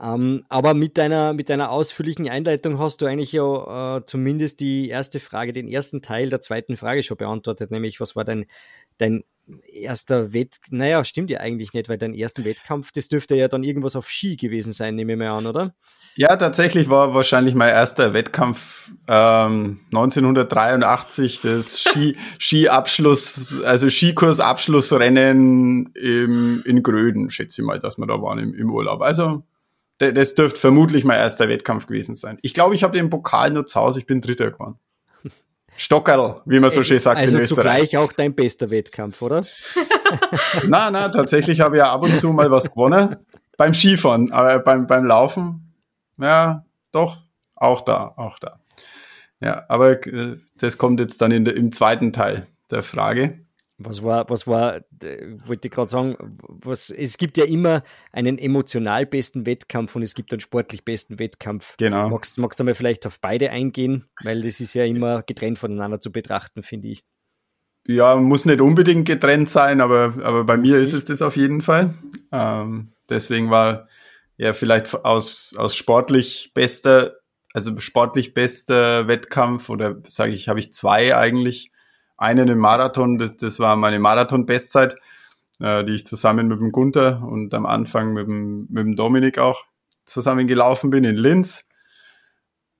Ähm, aber mit deiner, mit deiner ausführlichen Einleitung hast du eigentlich ja äh, zumindest die erste Frage, den ersten Teil der zweiten Frage schon beantwortet, nämlich was war dein, dein erster Wett, naja, stimmt ja eigentlich nicht, weil dein ersten Wettkampf, das dürfte ja dann irgendwas auf Ski gewesen sein, nehme ich mal an, oder? Ja, tatsächlich war wahrscheinlich mein erster Wettkampf ähm, 1983, das Ski, Skiabschluss, also Skikursabschlussrennen im, in Gröden, schätze ich mal, dass wir da waren im, im Urlaub. Also das dürfte vermutlich mein erster Wettkampf gewesen sein. Ich glaube, ich habe den Pokal nur zu Hause, ich bin Dritter geworden. Stockerl, wie man so schön sagt also in Österreich. Also zugleich auch dein bester Wettkampf, oder? na, na, tatsächlich habe ich ja ab und zu mal was gewonnen. beim Skifahren, aber beim, beim Laufen, ja, doch, auch da, auch da. Ja, aber äh, das kommt jetzt dann in der, im zweiten Teil der Frage. Was war, was war, wollte ich gerade sagen, was, es gibt ja immer einen emotional besten Wettkampf und es gibt einen sportlich besten Wettkampf. Genau. Magst, magst du mal vielleicht auf beide eingehen? Weil das ist ja immer getrennt voneinander zu betrachten, finde ich. Ja, muss nicht unbedingt getrennt sein, aber, aber bei mir ist es das auf jeden Fall. Ähm, deswegen war ja vielleicht aus, aus sportlich bester, also sportlich bester Wettkampf oder sage ich, habe ich zwei eigentlich einen im Marathon, das, das war meine Marathon-Bestzeit, äh, die ich zusammen mit dem Gunther und am Anfang mit dem, mit dem Dominik auch zusammen gelaufen bin in Linz.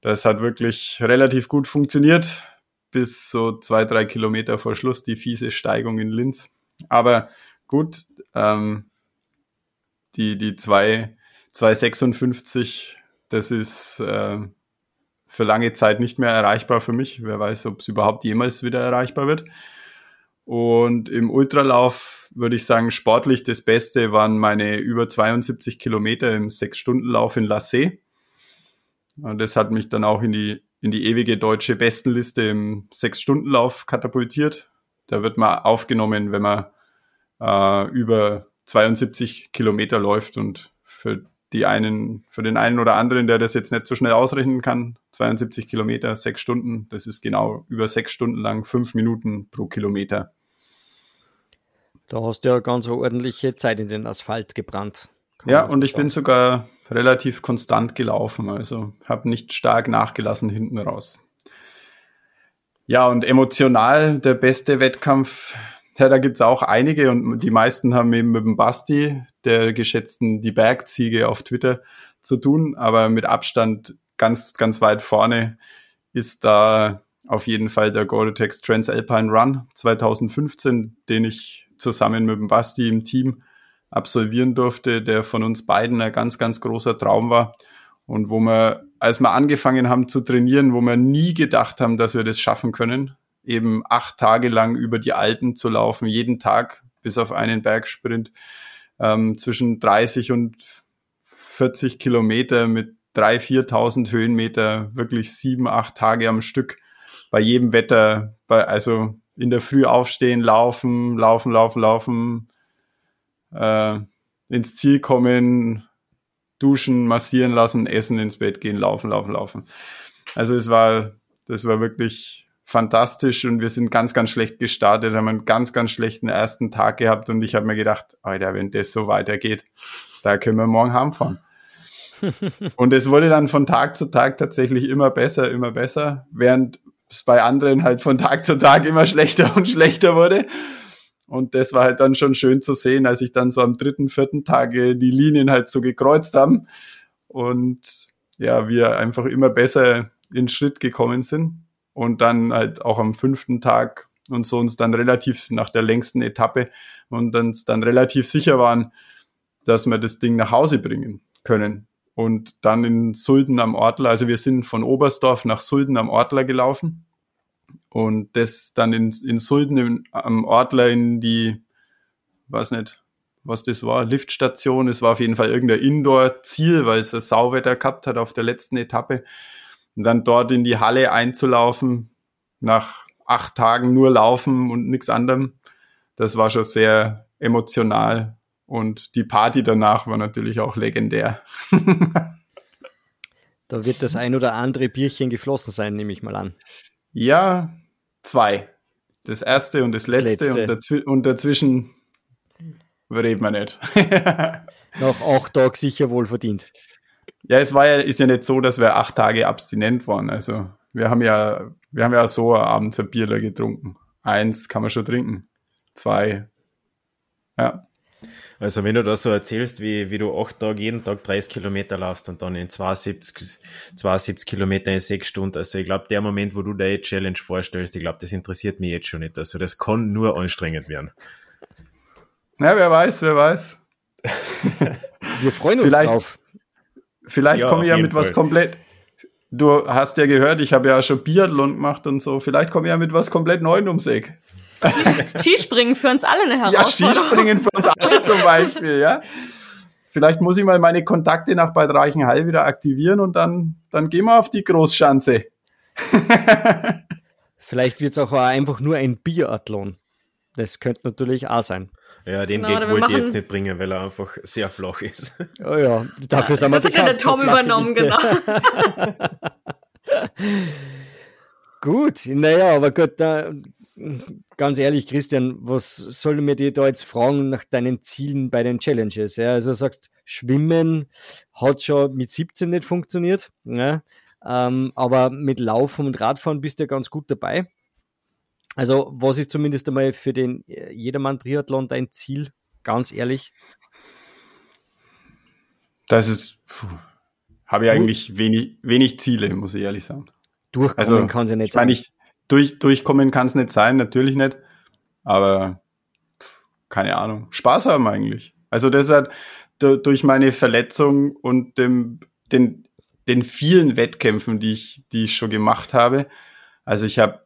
Das hat wirklich relativ gut funktioniert, bis so zwei, drei Kilometer vor Schluss die fiese Steigung in Linz. Aber gut, ähm, die, die zwei, 256, das ist äh, für lange Zeit nicht mehr erreichbar für mich. Wer weiß, ob es überhaupt jemals wieder erreichbar wird. Und im Ultralauf würde ich sagen, sportlich das Beste waren meine über 72 Kilometer im Sechs-Stunden-Lauf in La. Und das hat mich dann auch in die, in die ewige deutsche Bestenliste im Sechs-Stunden-Lauf katapultiert. Da wird man aufgenommen, wenn man äh, über 72 Kilometer läuft und für die einen, für den einen oder anderen, der das jetzt nicht so schnell ausrechnen kann, 72 Kilometer, sechs Stunden, das ist genau über sechs Stunden lang, fünf Minuten pro Kilometer. Da hast du ja ganz ordentliche Zeit in den Asphalt gebrannt. Ja, und ich sagen. bin sogar relativ konstant gelaufen, also habe nicht stark nachgelassen hinten raus. Ja, und emotional der beste Wettkampf, ja, da gibt's auch einige und die meisten haben eben mit dem Basti, der geschätzten Die Bergziege auf Twitter, zu tun. Aber mit Abstand ganz, ganz weit vorne ist da auf jeden Fall der Gore-Tex Transalpine Run 2015, den ich zusammen mit dem Basti im Team absolvieren durfte, der von uns beiden ein ganz, ganz großer Traum war und wo wir als wir angefangen haben zu trainieren, wo wir nie gedacht haben, dass wir das schaffen können, eben acht Tage lang über die Alpen zu laufen, jeden Tag bis auf einen Bergsprint, ähm, zwischen 30 und 40 Kilometer mit 3.000, 4.000 Höhenmeter, wirklich sieben, acht Tage am Stück, bei jedem Wetter, bei, also in der Früh aufstehen, laufen, laufen, laufen, laufen, äh, ins Ziel kommen, duschen, massieren lassen, essen, ins Bett gehen, laufen, laufen, laufen. Also es war, das war wirklich fantastisch und wir sind ganz, ganz schlecht gestartet, haben einen ganz, ganz schlechten ersten Tag gehabt und ich habe mir gedacht, Alter, wenn das so weitergeht, da können wir morgen heimfahren. und es wurde dann von Tag zu Tag tatsächlich immer besser, immer besser, während es bei anderen halt von Tag zu Tag immer schlechter und schlechter wurde. Und das war halt dann schon schön zu sehen, als ich dann so am dritten, vierten Tage die Linien halt so gekreuzt haben und ja, wir einfach immer besser in Schritt gekommen sind und dann halt auch am fünften Tag und so uns dann relativ nach der längsten Etappe und uns dann relativ sicher waren, dass wir das Ding nach Hause bringen können. Und dann in Sulden am Ortler, also wir sind von Oberstdorf nach Sulden am Ortler gelaufen und das dann in, in Sulden im, am Ortler in die, weiß nicht, was das war, Liftstation. Es war auf jeden Fall irgendein Indoor-Ziel, weil es ein Sauwetter gehabt hat auf der letzten Etappe. Und dann dort in die Halle einzulaufen, nach acht Tagen nur laufen und nichts anderem, das war schon sehr emotional. Und die Party danach war natürlich auch legendär. da wird das ein oder andere Bierchen geflossen sein, nehme ich mal an. Ja, zwei. Das erste und das letzte, das letzte. Und, dazw und, dazwischen reden wir nicht. Nach acht Tagen sicher wohl verdient. Ja, es war ja, ist ja nicht so, dass wir acht Tage abstinent waren. Also wir haben ja, wir haben ja so abends ein Bier getrunken. Eins kann man schon trinken. Zwei. Ja. Also wenn du das so erzählst, wie, wie du acht Tage jeden Tag 30 Kilometer laufst und dann in 72, 72 Kilometer in sechs Stunden, also ich glaube, der Moment, wo du dir Challenge vorstellst, ich glaube, das interessiert mich jetzt schon nicht. Also das kann nur anstrengend werden. Na, wer weiß, wer weiß. Wir freuen uns vielleicht, drauf. Vielleicht ja, komme ich ja mit Fall. was komplett. Du hast ja gehört, ich habe ja schon Biathlon gemacht und so. Vielleicht komme ich ja mit was komplett Neuem ums Eck. Skispringen für uns alle eine Herausforderung. Ja, Skispringen für uns alle zum Beispiel, ja. Vielleicht muss ich mal meine Kontakte nach Bad Reichenhall wieder aktivieren und dann, dann gehen wir auf die Großschanze. Vielleicht wird es auch einfach nur ein Biathlon. Das könnte natürlich auch sein. Ja, den genau, Gag wollte ich jetzt nicht bringen, weil er einfach sehr flach ist. Oh ja, dafür ja, sind wir Das hat ja der Tom übernommen, genau. gut, naja, aber gut, da, ganz ehrlich, Christian, was sollen wir dir da jetzt fragen nach deinen Zielen bei den Challenges? Ja, also du sagst, Schwimmen hat schon mit 17 nicht funktioniert, ja, ähm, aber mit Laufen und Radfahren bist du ja ganz gut dabei. Also, was ist zumindest einmal für den äh, Jedermann-Triathlon dein Ziel? Ganz ehrlich. Das ist, habe ich eigentlich wenig, wenig Ziele, muss ich ehrlich sagen. Durchkommen also, kann es ja nicht ich sein. Ich, durch, durchkommen kann es nicht sein, natürlich nicht. Aber keine Ahnung. Spaß haben eigentlich. Also deshalb durch meine Verletzung und dem, den, den vielen Wettkämpfen, die ich, die ich schon gemacht habe. Also ich habe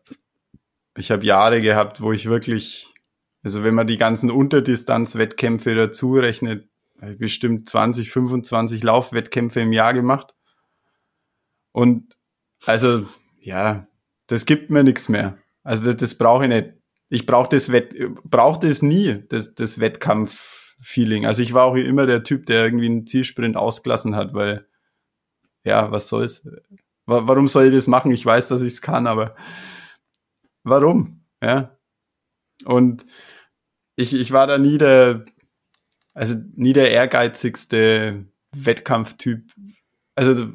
ich habe Jahre gehabt, wo ich wirklich, also wenn man die ganzen Unterdistanz-Wettkämpfe dazu rechnet, bestimmt 20, 25 Laufwettkämpfe im Jahr gemacht. Und also, ja, das gibt mir nichts mehr. Also das, das brauche ich nicht. Ich brauche das Wett, brauche das nie, das, das Wettkampf-Feeling. Also ich war auch immer der Typ, der irgendwie einen Zielsprint ausgelassen hat, weil, ja, was soll's? Warum soll ich das machen? Ich weiß, dass ich es kann, aber warum? Ja. Und ich, ich war da nie der, also nie der ehrgeizigste Wettkampftyp. Also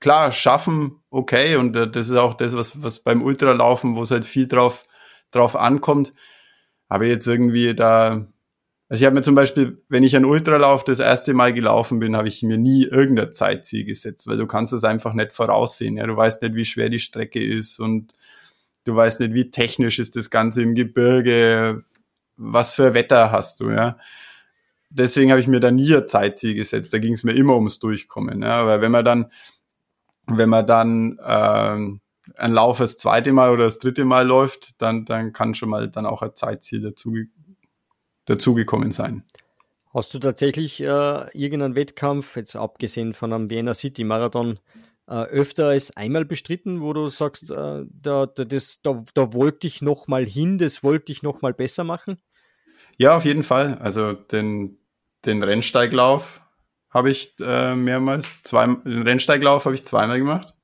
klar, schaffen, okay, und das ist auch das, was, was beim Ultralaufen, wo es halt viel drauf, drauf ankommt. Aber jetzt irgendwie da, also ich habe mir zum Beispiel, wenn ich ein Ultralauf das erste Mal gelaufen bin, habe ich mir nie irgendein Zeitziel gesetzt, weil du kannst das einfach nicht voraussehen. Ja, du weißt nicht, wie schwer die Strecke ist und du weißt nicht, wie technisch ist das Ganze im Gebirge, was für Wetter hast du, ja. Deswegen habe ich mir da nie ein Zeitziel gesetzt, da ging es mir immer ums Durchkommen, ja, weil wenn man dann wenn man dann ähm, ein Lauf das zweite Mal oder das dritte Mal läuft, dann, dann kann schon mal dann auch ein Zeitziel dazu, dazugekommen sein. Hast du tatsächlich äh, irgendeinen Wettkampf, jetzt abgesehen von einem Vienna City Marathon, äh, öfter als einmal bestritten, wo du sagst, äh, da, da, das, da, da wollte ich noch mal hin, das wollte ich noch mal besser machen? Ja, auf jeden Fall. Also den, den Rennsteiglauf habe ich äh, mehrmals, zwei, den Rennsteiglauf habe ich zweimal gemacht.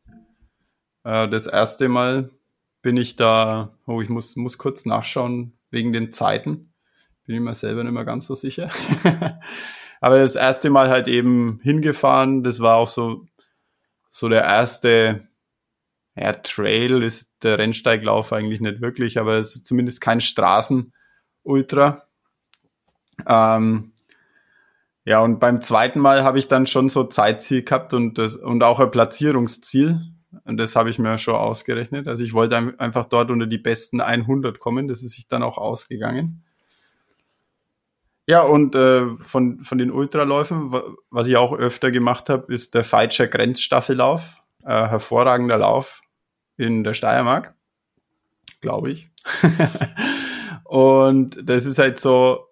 Äh, das erste Mal bin ich da, oh, ich muss, muss kurz nachschauen wegen den Zeiten. Bin ich mir selber nicht mehr ganz so sicher. Aber das erste Mal halt eben hingefahren, das war auch so, so der erste, ja, Trail ist der Rennsteiglauf eigentlich nicht wirklich, aber es ist zumindest kein Straßen-Ultra. Ähm, ja, und beim zweiten Mal habe ich dann schon so Zeitziel gehabt und, das, und auch ein Platzierungsziel. Und das habe ich mir schon ausgerechnet. Also ich wollte einfach dort unter die besten 100 kommen. Das ist sich dann auch ausgegangen. Ja, und äh, von, von den Ultraläufen, was ich auch öfter gemacht habe, ist der Feitscher Grenzstaffellauf. Äh, hervorragender Lauf in der Steiermark, glaube ich. und das ist halt so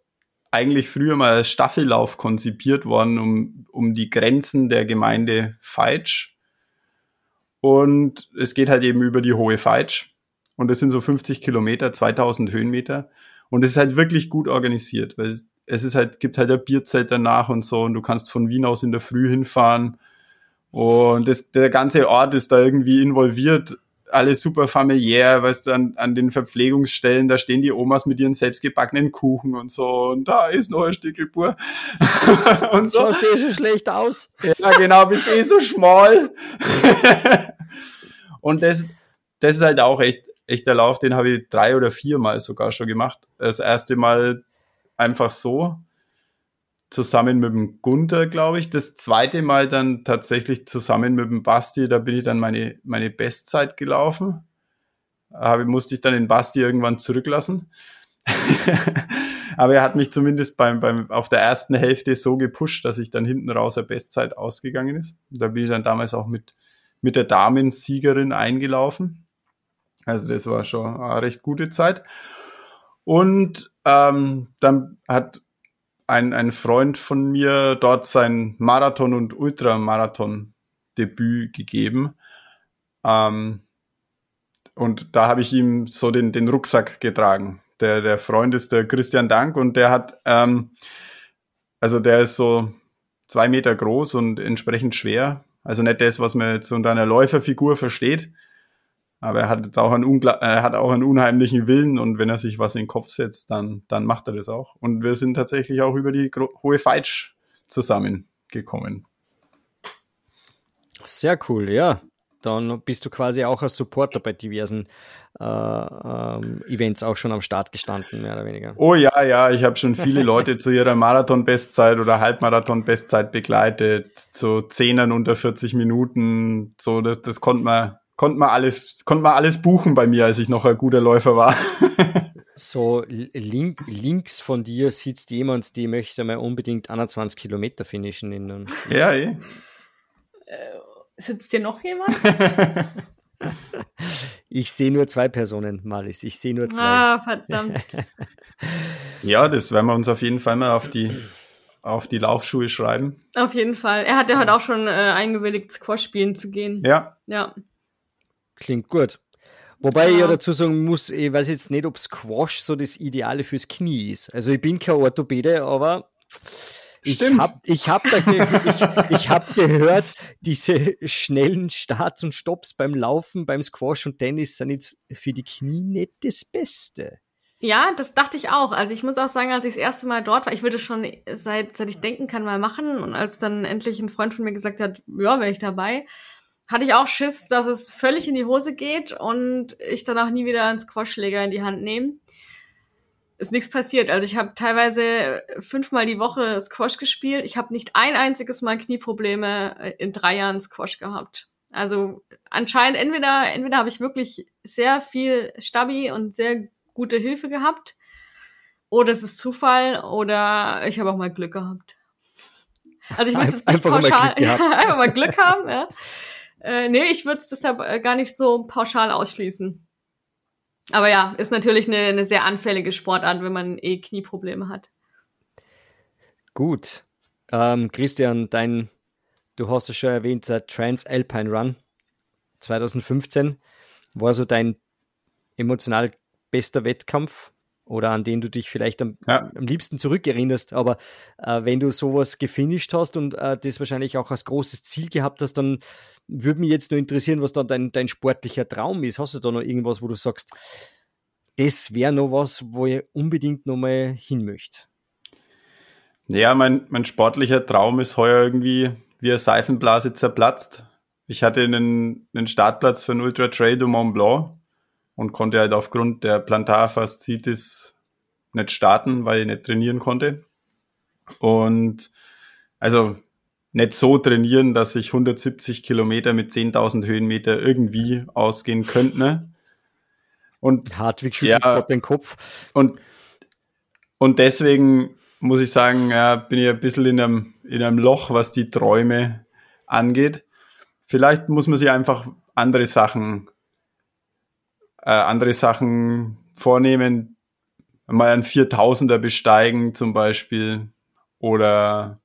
eigentlich früher mal als Staffellauf konzipiert worden, um, um die Grenzen der Gemeinde Feitsch. Und es geht halt eben über die Hohe Feitsch. Und das sind so 50 Kilometer, 2000 Höhenmeter. Und es ist halt wirklich gut organisiert, weil es, ist halt, gibt halt ein Bierzelt danach und so. Und du kannst von Wien aus in der Früh hinfahren. Und das, der ganze Ort ist da irgendwie involviert alles super familiär, weißt du, an, an den Verpflegungsstellen, da stehen die Omas mit ihren selbstgebackenen Kuchen und so und da ist noch ein Stückelpur. und so. Schaust eh so schlecht aus. Ja, genau, bist eh so schmal. und das, das ist halt auch echt, echt der Lauf, den habe ich drei oder viermal sogar schon gemacht. Das erste Mal einfach so, zusammen mit dem Gunther, glaube ich. Das zweite Mal dann tatsächlich zusammen mit dem Basti, da bin ich dann meine, meine Bestzeit gelaufen. Habe, musste ich dann den Basti irgendwann zurücklassen. Aber er hat mich zumindest beim, beim, auf der ersten Hälfte so gepusht, dass ich dann hinten raus eine Bestzeit ausgegangen ist. Da bin ich dann damals auch mit, mit der Damensiegerin eingelaufen. Also das war schon eine recht gute Zeit. Und ähm, dann hat ein, ein Freund von mir dort sein Marathon- und Ultramarathon-Debüt gegeben. Ähm, und da habe ich ihm so den, den Rucksack getragen. Der, der Freund ist der Christian Dank und der hat, ähm, also der ist so zwei Meter groß und entsprechend schwer. Also nicht das, was man jetzt unter einer Läuferfigur versteht. Aber er hat jetzt auch einen, Ungla er hat auch einen unheimlichen Willen und wenn er sich was in den Kopf setzt, dann, dann macht er das auch. Und wir sind tatsächlich auch über die hohe Feitsch zusammengekommen. Sehr cool, ja. Dann bist du quasi auch als Supporter bei diversen äh, ähm, Events auch schon am Start gestanden, mehr oder weniger. Oh ja, ja, ich habe schon viele Leute zu ihrer Marathon-Bestzeit oder Halbmarathon-Bestzeit begleitet, zu Zehnern unter 40 Minuten. So, das, das konnte man konnte man alles, konnte man alles buchen bei mir, als ich noch ein guter Läufer war. so, link, links von dir sitzt jemand, die möchte mal unbedingt 21 Kilometer finishen. In, ja, eh. Äh, sitzt hier noch jemand? ich sehe nur zwei Personen, Malis. Ich sehe nur zwei. Ah, verdammt. ja, das werden wir uns auf jeden Fall mal auf die auf die Laufschuhe schreiben. Auf jeden Fall. Er hat ja heute auch schon äh, eingewilligt, Squash spielen zu gehen. Ja. Ja. Klingt gut. Wobei ja. ich ja dazu sagen muss, ich weiß jetzt nicht, ob Squash so das Ideale fürs Knie ist. Also ich bin kein Orthopäde, aber ich habe ich hab ich, ich hab gehört, diese schnellen Starts und Stops beim Laufen, beim Squash und Tennis sind jetzt für die Knie nicht das Beste. Ja, das dachte ich auch. Also ich muss auch sagen, als ich das erste Mal dort war, ich würde schon seit, seit ich denken kann mal machen und als dann endlich ein Freund von mir gesagt hat, ja, wäre ich dabei, hatte ich auch Schiss, dass es völlig in die Hose geht und ich danach nie wieder einen Squashschläger in die Hand nehme. Ist nichts passiert. Also ich habe teilweise fünfmal die Woche Squash gespielt. Ich habe nicht ein einziges Mal Knieprobleme in drei Jahren Squash gehabt. Also anscheinend entweder entweder habe ich wirklich sehr viel Stabi und sehr gute Hilfe gehabt oder es ist Zufall oder ich habe auch mal Glück gehabt. Also ich will es nicht einfach pauschal mal einfach mal Glück haben, ja. Äh, nee, ich würde es deshalb äh, gar nicht so pauschal ausschließen. Aber ja, ist natürlich eine, eine sehr anfällige Sportart, wenn man eh Knieprobleme hat. Gut. Ähm, Christian, dein, du hast es schon erwähnt, der Transalpine Run 2015 war so dein emotional bester Wettkampf oder an den du dich vielleicht am, ja. am liebsten zurückerinnerst. Aber äh, wenn du sowas gefinisht hast und äh, das wahrscheinlich auch als großes Ziel gehabt hast, dann würde mich jetzt nur interessieren, was dann dein, dein sportlicher Traum ist. Hast du da noch irgendwas, wo du sagst, das wäre noch was, wo ich unbedingt noch mal hin möchte? Ja, mein, mein sportlicher Traum ist heuer irgendwie wie eine Seifenblase zerplatzt. Ich hatte einen, einen Startplatz für einen Ultra Trail du Mont Blanc und konnte halt aufgrund der Plantarfaszitis nicht starten, weil ich nicht trainieren konnte. Und also nicht so trainieren, dass ich 170 Kilometer mit 10.000 Höhenmeter irgendwie ausgehen könnte. Ne? Und Hartwig schüttelt ja, den Kopf. Und, und deswegen muss ich sagen, ja, bin ich ein bisschen in einem, in einem Loch, was die Träume angeht. Vielleicht muss man sich einfach andere Sachen äh, andere Sachen vornehmen, mal ein 4000er besteigen zum Beispiel oder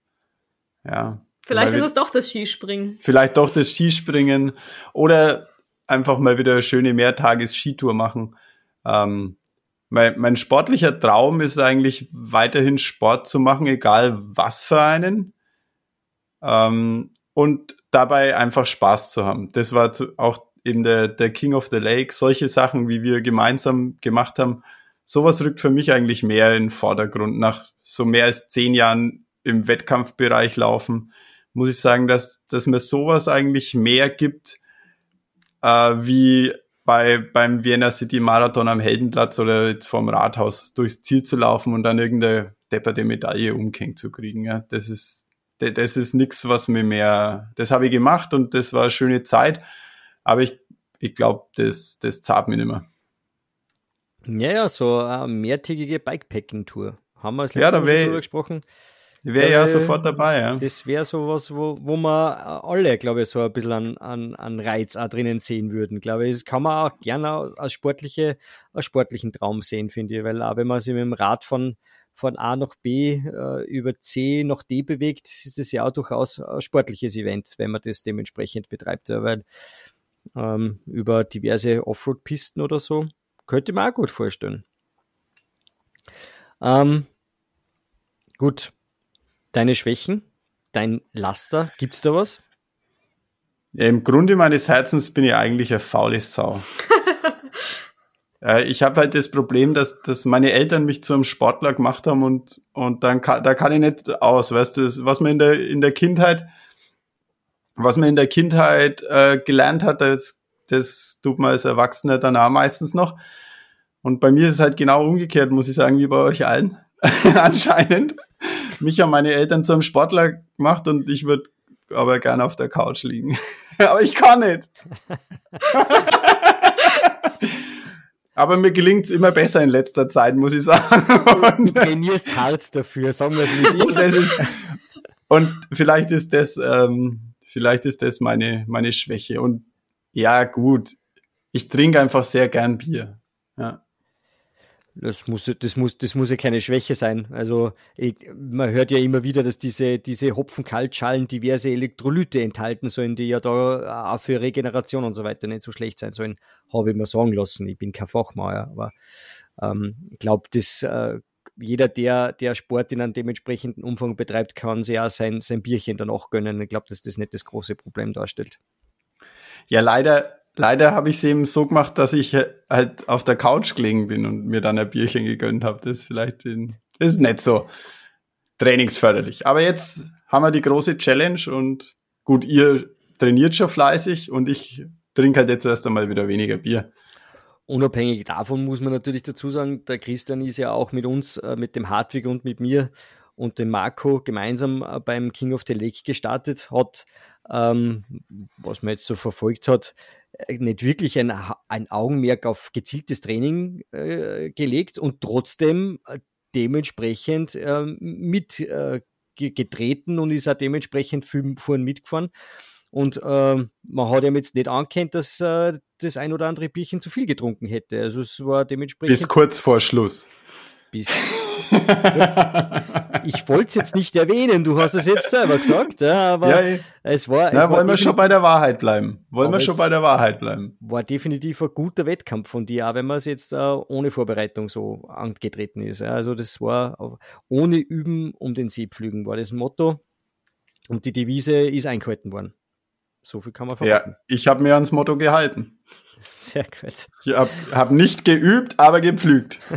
ja. Vielleicht ist es doch das Skispringen. Vielleicht doch das Skispringen oder einfach mal wieder eine schöne Mehrtages-Skitour machen. Ähm, mein, mein sportlicher Traum ist eigentlich weiterhin Sport zu machen, egal was für einen. Ähm, und dabei einfach Spaß zu haben. Das war zu, auch eben der, der King of the Lake, solche Sachen, wie wir gemeinsam gemacht haben, sowas rückt für mich eigentlich mehr in den Vordergrund. Nach so mehr als zehn Jahren im Wettkampfbereich laufen, muss ich sagen, dass, dass mir sowas eigentlich mehr gibt, äh, wie bei, beim Vienna City Marathon am Heldenplatz oder jetzt vorm Rathaus durchs Ziel zu laufen und dann irgendeine depperte Medaille umgehängt zu kriegen. Ja. Das ist, das ist nichts, was mir mehr, das habe ich gemacht und das war eine schöne Zeit. Aber ich, ich glaube, das, das zahlt mir nicht mehr. Ja, ja, so eine mehrtägige Bikepacking-Tour. Haben wir als letztes ja, Mal drüber gesprochen. Wäre ja sofort dabei, ja. Das wäre sowas, wo, wo wir alle, glaube ich, so ein bisschen an, an, an Reiz auch drinnen sehen würden. Glaube ich, das kann man auch gerne als, sportliche, als sportlichen Traum sehen, finde ich, weil auch wenn man sich mit dem Rad von, von A nach B äh, über C nach D bewegt, ist das ja auch durchaus ein sportliches Event, wenn man das dementsprechend betreibt. Ja, weil ähm, über diverse Offroad-Pisten oder so. Könnte man auch gut vorstellen. Ähm, gut, deine Schwächen, dein Laster, gibt's da was? Ja, Im Grunde meines Herzens bin ich eigentlich eine faule Sau. äh, ich habe halt das Problem, dass, dass meine Eltern mich zu einem Sportler gemacht haben und, und dann kann, da kann ich nicht aus, weißt du, was man in der, in der Kindheit was man in der Kindheit äh, gelernt hat, das, das tut man als Erwachsener dann auch meistens noch. Und bei mir ist es halt genau umgekehrt, muss ich sagen, wie bei euch allen anscheinend. Mich haben meine Eltern zu einem Sportler gemacht und ich würde aber gerne auf der Couch liegen. aber ich kann nicht. aber mir gelingt es immer besser in letzter Zeit, muss ich sagen. du trainierst hart dafür, sagen wir es wie es ist. Und vielleicht ist das ähm, Vielleicht ist das meine, meine Schwäche. Und ja, gut, ich trinke einfach sehr gern Bier. Ja. Das muss, das, muss, das muss ja keine Schwäche sein. Also ich, man hört ja immer wieder, dass diese, diese Hopfenkaltschalen diverse Elektrolyte enthalten sollen, die ja da auch für Regeneration und so weiter nicht so schlecht sein sollen. Habe ich mir sagen lassen. Ich bin kein Fachmauer, aber ähm, ich glaube, das äh, jeder, der, der Sport in einem dementsprechenden Umfang betreibt, kann sich auch sein, sein Bierchen danach gönnen. Ich glaube, dass das nicht das große Problem darstellt. Ja, leider, leider habe ich es eben so gemacht, dass ich halt auf der Couch gelegen bin und mir dann ein Bierchen gegönnt habe. Das ist vielleicht in, das ist nicht so trainingsförderlich. Aber jetzt haben wir die große Challenge und gut, ihr trainiert schon fleißig und ich trinke halt jetzt erst einmal wieder weniger Bier. Unabhängig davon muss man natürlich dazu sagen, der Christian ist ja auch mit uns, äh, mit dem Hartwig und mit mir und dem Marco gemeinsam äh, beim King of the Lake gestartet, hat, ähm, was man jetzt so verfolgt hat, äh, nicht wirklich ein, ein Augenmerk auf gezieltes Training äh, gelegt und trotzdem dementsprechend äh, mitgetreten und ist auch dementsprechend vorn mitgefahren. Und äh, man hat ihm jetzt nicht angekannt, dass äh, das ein oder andere Bierchen zu viel getrunken hätte. Also es war dementsprechend. Bis kurz vor Schluss. Bis. Ich wollte es jetzt nicht erwähnen, du hast es jetzt selber gesagt, ja, aber ja, es war. Es Na, war wollen wir schon bei der Wahrheit bleiben? Wollen wir schon bei der Wahrheit bleiben? War definitiv ein guter Wettkampf von dir, auch wenn man es jetzt äh, ohne Vorbereitung so angetreten ist. Ja. Also das war ohne Üben um den Siegflügen war das Motto und die Devise ist eingehalten worden. So viel kann man verraten. Ja, ich habe mir ans Motto gehalten. Sehr gut. Ich habe hab nicht geübt, aber gepflügt.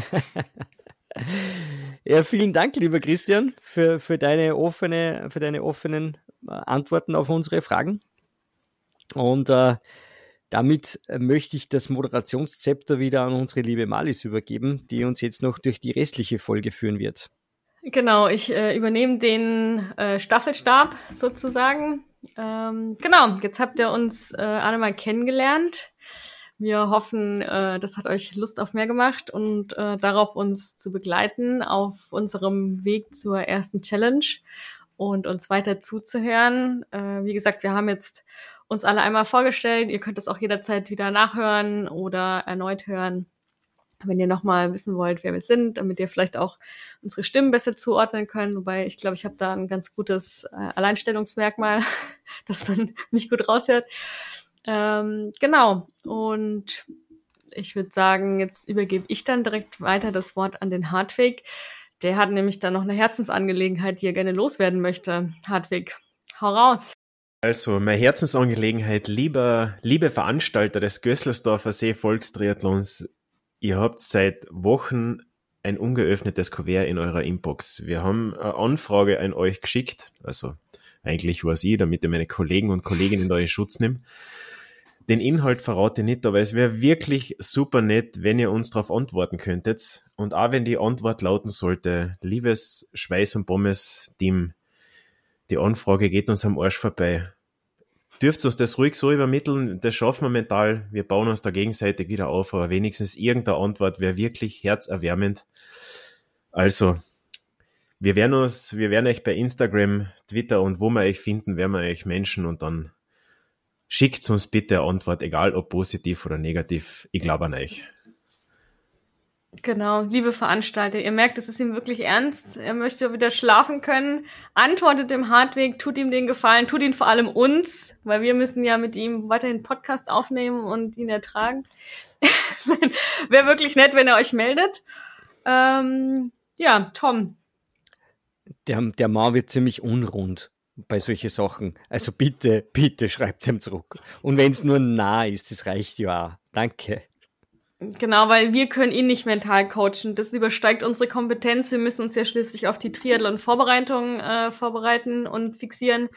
ja, vielen Dank, lieber Christian, für, für, deine, offene, für deine offenen äh, Antworten auf unsere Fragen. Und äh, damit möchte ich das Moderationszepter wieder an unsere liebe Malis übergeben, die uns jetzt noch durch die restliche Folge führen wird. Genau, ich äh, übernehme den äh, Staffelstab sozusagen. Ähm, genau, jetzt habt ihr uns äh, alle mal kennengelernt. Wir hoffen, äh, das hat euch Lust auf mehr gemacht und äh, darauf uns zu begleiten auf unserem Weg zur ersten Challenge und uns weiter zuzuhören. Äh, wie gesagt, wir haben jetzt uns alle einmal vorgestellt. Ihr könnt es auch jederzeit wieder nachhören oder erneut hören wenn ihr nochmal wissen wollt, wer wir sind, damit ihr vielleicht auch unsere Stimmen besser zuordnen könnt. Wobei ich glaube, ich habe da ein ganz gutes äh, Alleinstellungsmerkmal, dass man mich gut raushört. Ähm, genau. Und ich würde sagen, jetzt übergebe ich dann direkt weiter das Wort an den Hartwig. Der hat nämlich dann noch eine Herzensangelegenheit, die er gerne loswerden möchte. Hartwig, hau raus. Also, meine Herzensangelegenheit, lieber, liebe Veranstalter des Gößlersdorfer See Volkstriathlons, Ihr habt seit Wochen ein ungeöffnetes Kuvert in eurer Inbox. Wir haben eine Anfrage an euch geschickt, also eigentlich war sie, damit ihr meine Kollegen und Kolleginnen in Schutz nimmt. Den Inhalt verrate ich nicht, aber es wäre wirklich super nett, wenn ihr uns darauf antworten könntet. Und auch wenn die Antwort lauten sollte, liebes Schweiß- und Pommes-Team, die Anfrage geht uns am Arsch vorbei dürft uns das ruhig so übermitteln, das schaffen wir mental, wir bauen uns da gegenseitig wieder auf, aber wenigstens irgendeine Antwort wäre wirklich herzerwärmend. Also, wir werden uns, wir werden euch bei Instagram, Twitter und wo wir euch finden, werden wir euch Menschen und dann schickt uns bitte eine Antwort, egal ob positiv oder negativ. Ich glaube an euch. Genau, liebe Veranstalter, ihr merkt, es ist ihm wirklich ernst. Er möchte wieder schlafen können. Antwortet dem Hartweg, tut ihm den Gefallen, tut ihn vor allem uns, weil wir müssen ja mit ihm weiterhin Podcast aufnehmen und ihn ertragen. Wäre wirklich nett, wenn er euch meldet. Ähm, ja, Tom. Der, der Mann wird ziemlich unrund bei solchen Sachen. Also bitte, bitte schreibt ihm zurück. Und wenn es nur nah ist, das reicht ja auch. Danke. Genau, weil wir können ihn nicht mental coachen. Das übersteigt unsere Kompetenz. Wir müssen uns ja schließlich auf die Triathlon-Vorbereitung äh, vorbereiten und fixieren.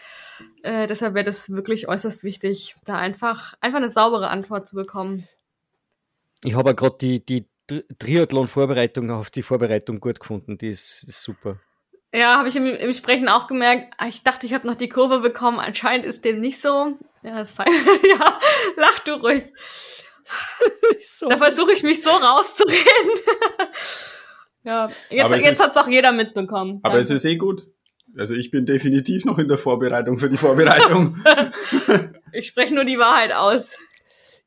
Äh, deshalb wäre das wirklich äußerst wichtig, da einfach, einfach eine saubere Antwort zu bekommen. Ich habe ja gerade die, die Triathlon-Vorbereitung auf die Vorbereitung gut gefunden. Die ist, ist super. Ja, habe ich im, im Sprechen auch gemerkt. Ah, ich dachte, ich habe noch die Kurve bekommen. Anscheinend ist dem nicht so. Ja, ja lach du ruhig. so. Da versuche ich mich so rauszureden. ja, jetzt, jetzt hat es auch jeder mitbekommen. Aber Danke. es ist eh gut. Also ich bin definitiv noch in der Vorbereitung für die Vorbereitung. ich spreche nur die Wahrheit aus.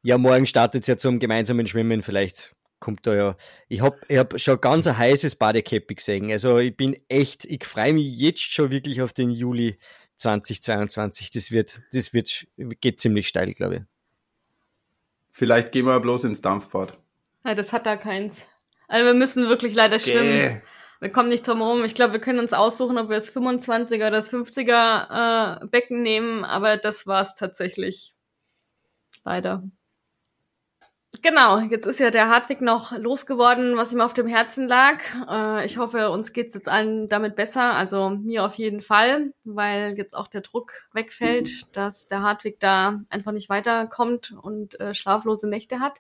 Ja, morgen startet es ja zum gemeinsamen Schwimmen. Vielleicht kommt da ja. Ich habe ich hab schon ganz ein heißes Badekäppi gesehen. Also ich bin echt, ich freue mich jetzt schon wirklich auf den Juli 2022. Das wird, das wird, geht ziemlich steil, glaube ich. Vielleicht gehen wir bloß ins Dampfbad. Ja, das hat da keins. Also wir müssen wirklich leider schwimmen. Wir kommen nicht drum herum. Ich glaube, wir können uns aussuchen, ob wir das 25er oder das 50er äh, Becken nehmen, aber das war's tatsächlich. Leider. Genau, jetzt ist ja der Hartwig noch losgeworden, was ihm auf dem Herzen lag. Äh, ich hoffe, uns geht's jetzt allen damit besser, also mir auf jeden Fall, weil jetzt auch der Druck wegfällt, dass der Hartwig da einfach nicht weiterkommt und äh, schlaflose Nächte hat.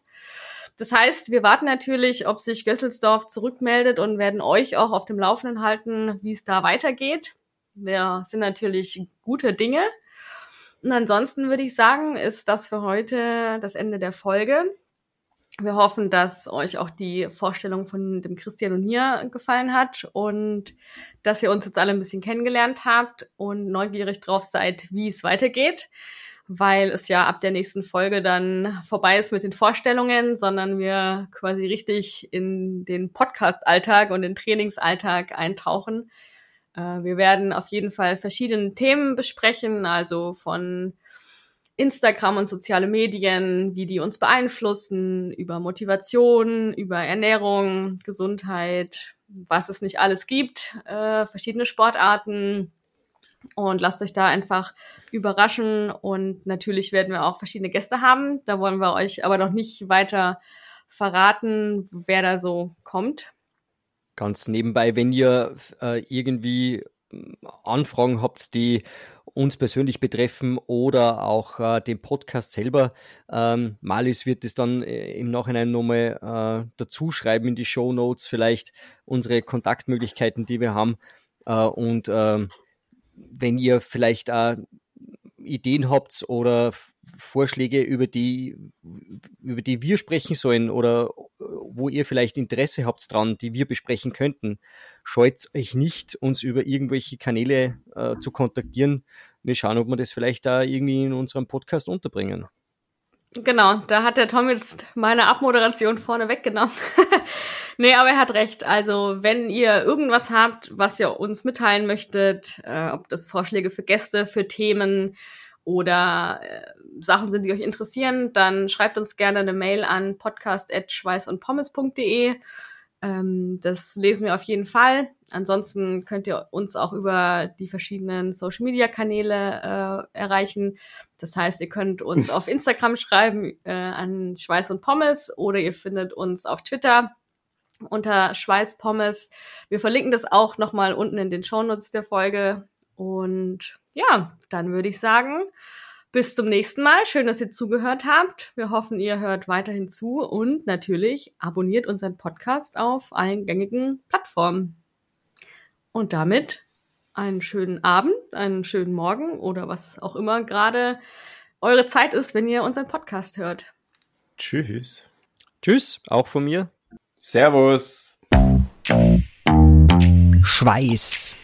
Das heißt, wir warten natürlich, ob sich Gösselsdorf zurückmeldet und werden euch auch auf dem Laufenden halten, wie es da weitergeht. Wir sind natürlich gute Dinge. Und ansonsten würde ich sagen, ist das für heute das Ende der Folge. Wir hoffen, dass euch auch die Vorstellung von dem Christian und mir gefallen hat und dass ihr uns jetzt alle ein bisschen kennengelernt habt und neugierig drauf seid, wie es weitergeht. weil es ja ab der nächsten Folge dann vorbei ist mit den Vorstellungen, sondern wir quasi richtig in den Podcast-Alltag und den Trainingsalltag eintauchen. Äh, wir werden auf jeden Fall verschiedene Themen besprechen, also von Instagram und soziale Medien, wie die uns beeinflussen, über Motivation, über Ernährung, Gesundheit, was es nicht alles gibt, äh, verschiedene Sportarten. Und lasst euch da einfach überraschen. Und natürlich werden wir auch verschiedene Gäste haben. Da wollen wir euch aber noch nicht weiter verraten, wer da so kommt. Ganz nebenbei, wenn ihr äh, irgendwie Anfragen habt, die uns persönlich betreffen oder auch äh, den Podcast selber. Ähm, Malis wird es dann äh, im Nachhinein nochmal äh, dazu schreiben in die Show Notes, vielleicht unsere Kontaktmöglichkeiten, die wir haben. Äh, und ähm, wenn ihr vielleicht auch Ideen habt oder Vorschläge, über die, über die wir sprechen sollen oder wo ihr vielleicht Interesse habt dran, die wir besprechen könnten, scheut euch nicht, uns über irgendwelche Kanäle äh, zu kontaktieren. Wir schauen, ob wir das vielleicht da irgendwie in unserem Podcast unterbringen. Genau, da hat der Tom jetzt meine Abmoderation vorne weggenommen. nee, aber er hat recht. Also, wenn ihr irgendwas habt, was ihr uns mitteilen möchtet, äh, ob das Vorschläge für Gäste, für Themen oder äh, Sachen sind, die euch interessieren, dann schreibt uns gerne eine Mail an podcast.schweißundpommes.de. Ähm, das lesen wir auf jeden Fall. Ansonsten könnt ihr uns auch über die verschiedenen Social Media Kanäle äh, erreichen. Das heißt, ihr könnt uns auf Instagram schreiben äh, an Schweiß und Pommes oder ihr findet uns auf Twitter unter Schweiß Pommes. Wir verlinken das auch nochmal unten in den Shownotes der Folge. Und ja, dann würde ich sagen, bis zum nächsten Mal. Schön, dass ihr zugehört habt. Wir hoffen, ihr hört weiterhin zu und natürlich abonniert unseren Podcast auf allen gängigen Plattformen. Und damit einen schönen Abend, einen schönen Morgen oder was auch immer gerade eure Zeit ist, wenn ihr unseren Podcast hört. Tschüss. Tschüss, auch von mir. Servus. Schweiß.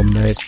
Omnes.